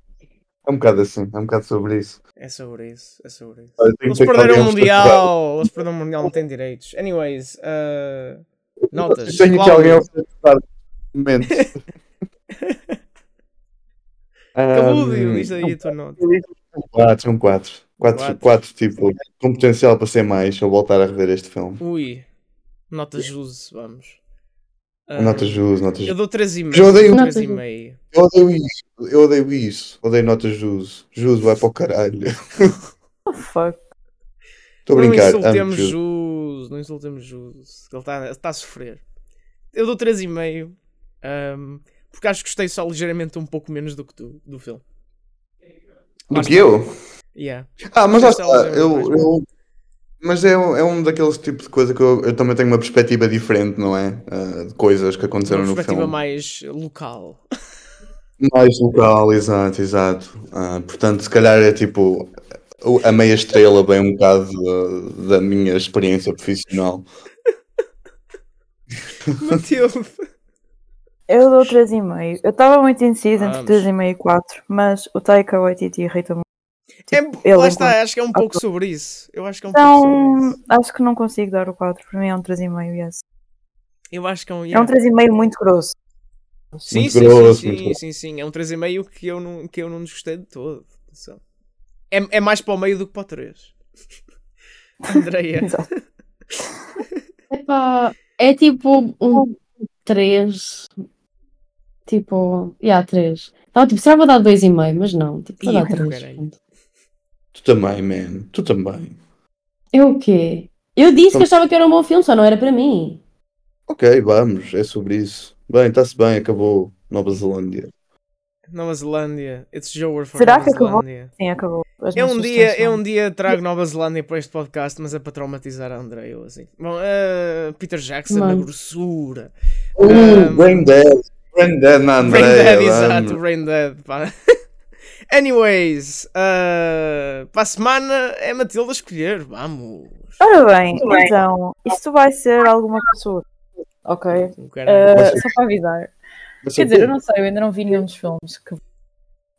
Speaker 6: É um bocado assim, é um bocado sobre isso.
Speaker 4: É sobre isso, é sobre isso.
Speaker 6: Tenho
Speaker 4: Eles
Speaker 6: que
Speaker 4: perderam o Mundial, eles perderam o Mundial, não têm direitos. Anyways, uh, notas.
Speaker 6: Tenho aqui
Speaker 4: Cláudio.
Speaker 6: alguém a oferecer momento.
Speaker 4: Cabúdio, diz aí a tua nota.
Speaker 6: 4, são 4. 4,
Speaker 4: Quatro.
Speaker 6: 4, tipo, com potencial para ser mais, ao voltar a rever este filme.
Speaker 4: Ui, nota jus, vamos. Ah,
Speaker 6: Nota jus, nota
Speaker 4: Eu
Speaker 6: jus.
Speaker 4: dou 3,5.
Speaker 6: Eu odeio-
Speaker 7: Nota
Speaker 4: 3,5.
Speaker 6: Eu odeio isso, eu odeio isso. Odeio notas jus. Jus vai para o caralho.
Speaker 5: Oh, fuck.
Speaker 6: Estou a
Speaker 4: Não
Speaker 6: brincar. amo
Speaker 4: insultemos
Speaker 6: jus.
Speaker 4: Jus, não insultemos Jus. Ele está tá a sofrer. Eu dou 3,5. Um, porque acho que gostei só ligeiramente um pouco menos do que tu, do filme.
Speaker 6: Do que eu?
Speaker 4: Yeah.
Speaker 6: Ah, mas lá
Speaker 4: Gostei
Speaker 6: está. Eu, eu- Mas é, um- é um daqueles tipos de coisa que eu, eu também tenho uma perspectiva diferente, não é? Ah, de coisas que aconteceram
Speaker 4: Uma
Speaker 6: no
Speaker 4: perspectiva
Speaker 6: filme.
Speaker 4: mais local.
Speaker 6: Mais local, exato, exato. Ah, portanto, se calhar é tipo a meia estrela bem um bocado da, da minha experiência profissional.
Speaker 4: Matilde.
Speaker 5: Eu dou 3,5. Eu estava muito indecisa entre
Speaker 4: Vamos.
Speaker 5: 3,5 e 4, mas o Taika Waititi irrita muito.
Speaker 4: É,
Speaker 5: ele
Speaker 4: lá está, acho que é um pouco sobre isso. Eu acho que é um pouco sobre
Speaker 5: Então,
Speaker 4: isso.
Speaker 5: acho que não consigo dar o 4. Para mim é um 3,5, yes.
Speaker 4: Eu acho que é um.
Speaker 5: É um
Speaker 4: yeah.
Speaker 5: 3,5 muito grosso.
Speaker 4: Sim,
Speaker 6: Muito
Speaker 4: sim,
Speaker 6: grosso,
Speaker 4: sim,
Speaker 6: muito
Speaker 4: sim,
Speaker 6: grosso.
Speaker 4: sim, sim. É um 3,5 que eu não, que eu não desgostei de todo. É, é mais para o meio do que para o 3. Andreia.
Speaker 7: Epá, é tipo um 3. Tipo, yeah, 3. Então, tipo, será que vou dar 2,5, mas não. Tipo, vou dar
Speaker 4: caralho.
Speaker 7: 3.
Speaker 6: Tu também, man. Tu também.
Speaker 7: Eu o quê? Eu disse que
Speaker 6: Então-
Speaker 7: achava que era um bom filme, só não era para mim.
Speaker 6: Ok, vamos, é sobre isso. Bem, está-se bem, acabou Nova Zelândia.
Speaker 4: Nova Zelândia. It's Jower for
Speaker 5: Será
Speaker 4: Nova
Speaker 5: que acabou?
Speaker 4: Zelândia.
Speaker 5: Sim, acabou. As minhas
Speaker 4: um, dia,
Speaker 5: são-
Speaker 4: um dia trago Nova Zelândia para este podcast, mas é para traumatizar a André. Eu assim. Bom, eh, Peter Jackson na grossura.
Speaker 6: Uh,
Speaker 4: Um,
Speaker 6: Brain Dead. Brain Dead na
Speaker 4: Brain
Speaker 6: Andrea.
Speaker 4: Dead, exato. Brain Dead. pá. Anyways, eh, para a semana é Matilde a escolher. Vamos.
Speaker 5: Ora bem, então, isto vai ser alguma pessoa. Ok? Uh, só para avisar. Quer dizer, eu não sei, eu ainda não vi nenhum dos filmes que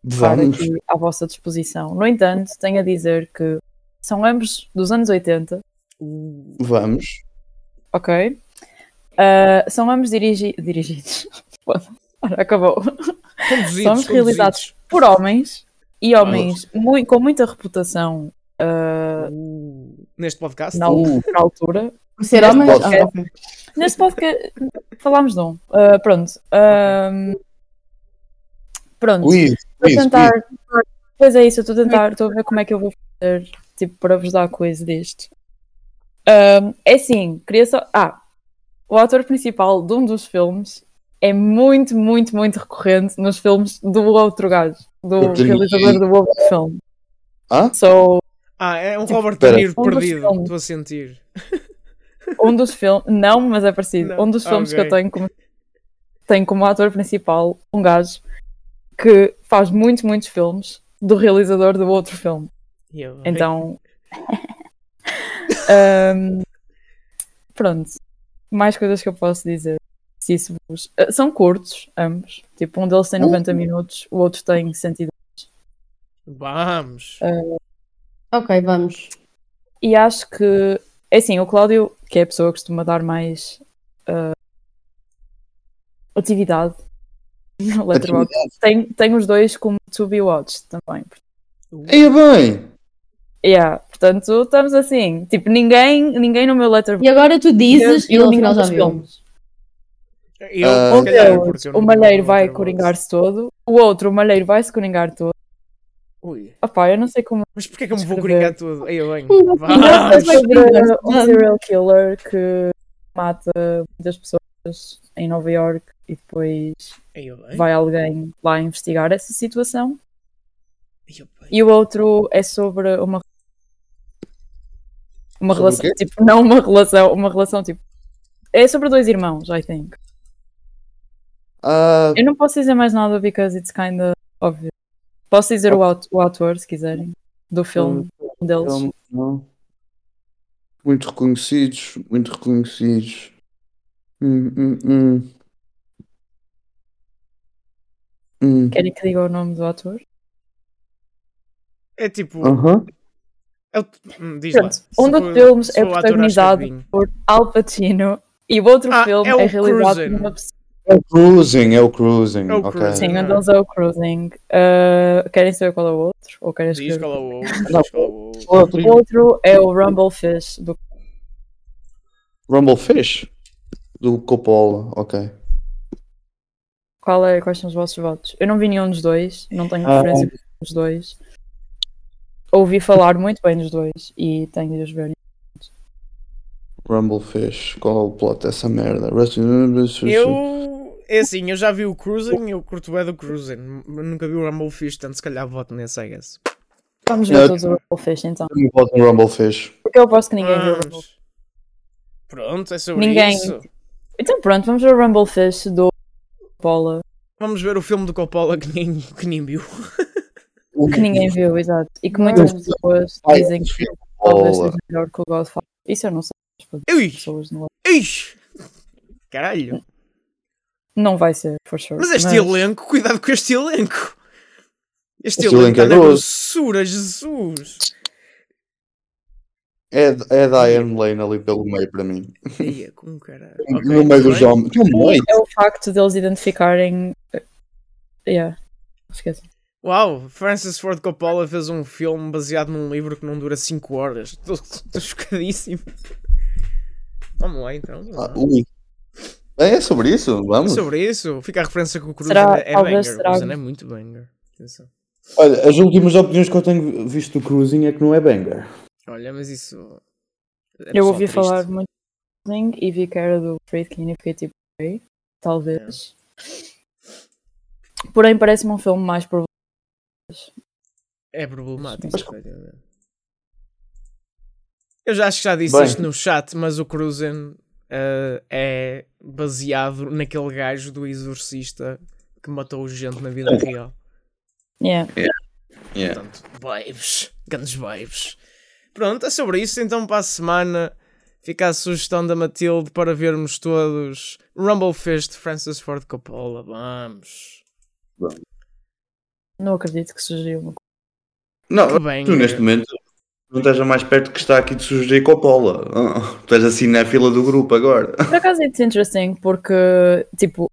Speaker 5: estar
Speaker 6: Vamos.
Speaker 5: aqui à vossa disposição. No entanto, tenho a dizer que são ambos dos anos 80,
Speaker 6: Vamos.
Speaker 5: ok? Uh, são ambos dirigi dirigidos. Ora, acabou.
Speaker 4: Conduzidos,
Speaker 5: Somos realizados por homens e homens mui- com muita reputação uh,
Speaker 4: Uh, neste podcast.
Speaker 5: na, na altura.
Speaker 7: Por ser
Speaker 5: Neste
Speaker 7: homem.
Speaker 5: podcast-
Speaker 7: Ah, ok.
Speaker 5: Neste podcast falámos de um. Uh, pronto. Um, pronto. A
Speaker 6: quiz,
Speaker 5: tentar. Pois é isso, eu estou a tentar, estou a ver como é que eu vou fazer, tipo, para vos dar coisa deste. Um, é assim, queria só. Ah, o ator principal de um dos filmes é muito, muito, muito recorrente nos filmes do outro gajo, do realizador do outro filme.
Speaker 6: Hã?
Speaker 5: So,
Speaker 4: Ah, é um
Speaker 5: Tipo,
Speaker 4: Robert. De Niro
Speaker 5: Um dos
Speaker 4: perdido.
Speaker 5: filmes.
Speaker 4: Estou a sentir.
Speaker 5: um dos filmes, não, mas é parecido.
Speaker 4: Não,
Speaker 5: Um dos filmes que eu tenho como, tenho como ator principal um gajo que faz muitos, muitos filmes do realizador do outro filme.
Speaker 4: Eu,
Speaker 5: Então. Ahm, pronto. Mais coisas que eu posso dizer. Se isso vos... São curtos, ambos. Tipo, um deles tem 90 minutos, o outro tem 102.
Speaker 4: Vamos.
Speaker 7: Ok, vamos.
Speaker 5: E acho que. É assim, o Cláudio, que é a pessoa que costuma dar mais. ah, atividade no Letterboxd, tem, tem os dois como to be watched também.
Speaker 6: Ia bem.
Speaker 5: Yeah, portanto, estamos assim. Tipo, ninguém, ninguém no meu Letterboxd.
Speaker 7: E agora tu dizes e final já
Speaker 5: dos
Speaker 7: viu.
Speaker 5: filmes.
Speaker 4: Eu,
Speaker 6: Ah,
Speaker 5: Um
Speaker 4: calhar, não
Speaker 5: o malheiro vai coringar-se todo, o outro, o malheiro vai se coringar todo.
Speaker 4: Ui.
Speaker 5: Opá, eu não sei como.
Speaker 4: Mas porquê que eu me vou coringar tudo? Aí eu venho.
Speaker 5: É sobre um
Speaker 7: todo.
Speaker 5: serial killer que mata muitas pessoas em Nova York e depois vai alguém lá investigar essa situação. E o outro é sobre uma. Uma
Speaker 6: Sobre
Speaker 5: relação, tipo, não uma relação, uma relação tipo. É sobre dois irmãos, I think.
Speaker 6: Ah,
Speaker 5: Eu não posso dizer mais nada because it's kinda obvious. Posso dizer o, aut- o ator, se quiserem, do filme um deles.
Speaker 6: não. Muito reconhecidos, muito reconhecidos. Hum, hum, hum. Hum.
Speaker 5: Querem que diga o nome do ator?
Speaker 4: É tipo. É o- hum, diz lá.
Speaker 5: Pronto,
Speaker 4: Se
Speaker 5: um dos filmes é protagonizado por Al Pacino e o outro
Speaker 4: Ah,
Speaker 5: filme
Speaker 4: é
Speaker 5: é, realizado por uma pessoa.
Speaker 6: É o Cruising, é o Cruising.
Speaker 4: É o
Speaker 6: ok.
Speaker 4: Cruising.
Speaker 5: Sim,
Speaker 4: Ah.
Speaker 5: então é o Cruising. Uh, querem saber qual é o outro? Ou querem
Speaker 4: Diz qual é o outro.
Speaker 6: Não.
Speaker 4: Diz qual é o outro.
Speaker 6: O outro.
Speaker 5: É o Rumble Fish. Do...
Speaker 6: Rumble Fish? Do Coppola, ok.
Speaker 5: Qual é, quais são os vossos votos? Eu não vi nenhum dos dois, não tenho
Speaker 6: Ah.
Speaker 5: referência dos dois. Ouvi falar muito bem dos dois e tenho de os ver.
Speaker 6: Rumble Fish, qual é o plot dessa merda?
Speaker 4: Eu. É assim, eu já vi o Cruising e eu curto bem do Cruising. Nunca vi o Rumble Fish, portanto, se calhar voto nesse, I guess.
Speaker 5: Vamos ver todos o Rumble Fish então.
Speaker 6: Eu voto no Rumble Fish.
Speaker 5: Porque eu aposto que ninguém viu o.
Speaker 4: Pronto, é sobre
Speaker 5: Ninguém.
Speaker 4: isso.
Speaker 5: Então pronto, vamos ver o Rumble Fish do Paula,
Speaker 4: Vamos ver o filme do Coppola que nem, que nem viu.
Speaker 5: que ninguém viu, exato. E que muitas pessoas dizem que
Speaker 6: filme
Speaker 5: talvez
Speaker 6: Coppola.
Speaker 5: seja melhor que o Godfather. Isso eu não sei.
Speaker 4: Ixi! Caralho!
Speaker 5: Não vai ser, for sure.
Speaker 4: Mas este elenco, cuidado com este elenco! Este,
Speaker 6: Este
Speaker 4: elenco
Speaker 6: elenco é
Speaker 4: na
Speaker 6: grosso.
Speaker 4: grossura, Jesus!
Speaker 6: É, é da Diane Lane ali pelo meio para mim.
Speaker 4: Ia, com caralho.
Speaker 6: no meio dos homens.
Speaker 5: É o facto deles identificarem. Yeah. Esqueci.
Speaker 4: Uau, Francis Ford Coppola fez um filme baseado num livro que não dura 5 horas. Estou- Estou chocadíssimo. Vamos lá então. vamos lá.
Speaker 6: Ah, ui. É sobre isso? Vamos.
Speaker 4: Sobre isso, fica a referência que o Cruiser
Speaker 5: Será-
Speaker 4: é banger.
Speaker 5: será-
Speaker 4: O é muito banger. Atenção.
Speaker 6: Olha, as últimas opiniões que eu tenho visto do Cruising é que não é banger.
Speaker 4: Olha, mas isso. é
Speaker 5: Eu ouvi
Speaker 4: triste.
Speaker 5: falar muito do Ring e vi que era do Friedkin e fiquei tipo, ok, talvez. Porém, parece-me um filme mais por.
Speaker 4: É problemático,
Speaker 6: Mas-.
Speaker 4: Eu já acho que já disse
Speaker 6: Bem.
Speaker 4: isto no chat, mas o Cruzen eh, é baseado naquele gajo do Exorcista que matou gente na vida real.
Speaker 5: Yeah.
Speaker 6: Yeah.
Speaker 4: Portanto, babes, grandes babes. Pronto, é sobre isso. Então, para a semana, fica a sugestão da Matilde para vermos todos Rumble Fish de Francis Ford Coppola. Vamos.
Speaker 5: Não acredito que sugeriu uma coisa.
Speaker 6: Não,
Speaker 4: bem.
Speaker 6: tu neste momento não estás a mais perto que está aqui de sugerir Coppola. Tu estás assim na fila do grupo agora.
Speaker 5: Por acaso it's interesting porque, tipo,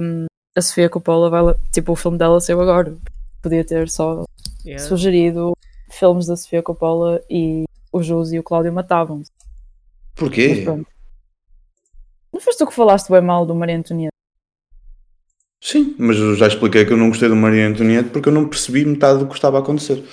Speaker 5: um, a Sofia Coppola vai. lá- Tipo, o filme dela saiu agora. Podia ter só
Speaker 4: Yeah.
Speaker 5: sugerido filmes da Sofia Coppola e o Jus e o Cláudio matavam-se. Mas
Speaker 6: Porquê?
Speaker 5: Não foste tu que falaste bem mal do Maria Antonieta?
Speaker 6: Sim, mas eu já expliquei que eu não gostei do Maria Antonieta porque eu não percebi metade do que estava a acontecer.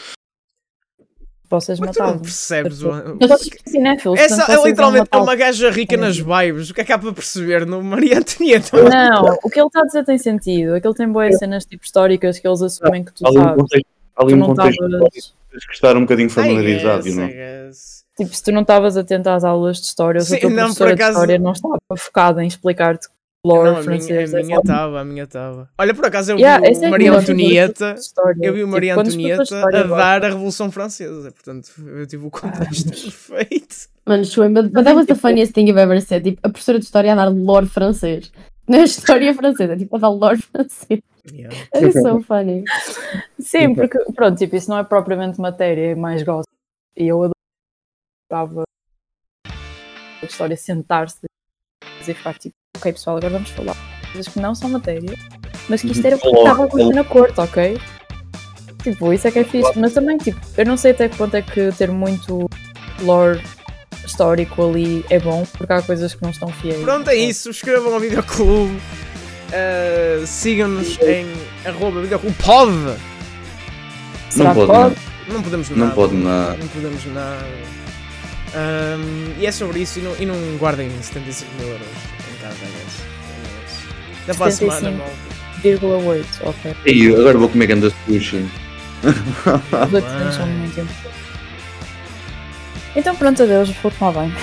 Speaker 5: Vocês
Speaker 4: Mas tu não
Speaker 5: matavam.
Speaker 4: percebes o.
Speaker 5: Eu sou cinéfilos,
Speaker 4: Essa
Speaker 5: portanto,
Speaker 4: é
Speaker 5: vocês
Speaker 4: literalmente
Speaker 5: matá-lo.
Speaker 4: uma gaja rica nas vibes. O que é que há para perceber no Maria Antonieta?
Speaker 5: Não, o que ele está a dizer tem sentido. Aquele tem boas cenas tipo históricas que eles assumem que tu
Speaker 6: Ali um
Speaker 5: sabes.
Speaker 6: contexto, ali
Speaker 5: Tu
Speaker 6: um
Speaker 5: não
Speaker 6: contexto
Speaker 5: estavas.
Speaker 6: tens que estar um bocadinho familiarizado,
Speaker 4: I guess.
Speaker 5: Tipo, se tu não estavas atento às aulas de história, ou se
Speaker 4: Sim,
Speaker 5: a tua
Speaker 4: não, por
Speaker 5: professora de
Speaker 4: acaso-
Speaker 5: história não estava focada em explicar-te
Speaker 4: Não,
Speaker 5: lore
Speaker 4: a minha,
Speaker 5: francês.
Speaker 4: a
Speaker 5: é
Speaker 4: minha
Speaker 5: só-
Speaker 4: estava, a minha estava. Olha, por acaso eu
Speaker 5: Yeah,
Speaker 4: vi o
Speaker 5: é
Speaker 4: Maria
Speaker 5: boa
Speaker 4: Antonieta. Eu vi o
Speaker 5: Tipo,
Speaker 4: Maria
Speaker 5: de
Speaker 4: Antonieta
Speaker 5: história
Speaker 4: a dar a Revolução Francesa. Portanto, eu tive o contexto perfeito.
Speaker 7: Mano, but, but that was the funniest thing you've ever said. Tipo, a professora de história a dar lore francês. Não é história francesa, tipo, a dar lore francês.
Speaker 4: Yeah.
Speaker 7: Is so funny.
Speaker 5: Sim, porque, pronto, tipo, isso não é propriamente matéria, é mais gosto. E eu adorava a história sentar-se e ficar tipo, ok pessoal, agora vamos falar de coisas que não são matéria, mas que isto era o que
Speaker 6: Lore,
Speaker 5: estava a acontecer na corte, ok? Tipo, isso é que é fixe, mas também, tipo, eu não sei até que ponto é que ter muito lore histórico ali é bom, porque há coisas que não estão fiéis.
Speaker 4: Pronto, é isso. Escrevam ao Videoclube. Uh, Sigam-nos em arroba videoclube. Pode!
Speaker 5: Será
Speaker 6: Não pode,
Speaker 5: pode?
Speaker 4: Não podemos
Speaker 6: Não
Speaker 4: nada.
Speaker 6: pode nada.
Speaker 4: Não podemos nada. Um, e é sobre isso. E não, e não guardem 75 mil euros casa, I guess. É isso. Até para a semana,
Speaker 5: 75.
Speaker 4: malta.
Speaker 5: Vírgula 8, ok.
Speaker 6: E agora vou comer ganda sushi.
Speaker 5: São muito importantes. Então pronto, adeus, vou tomar banho.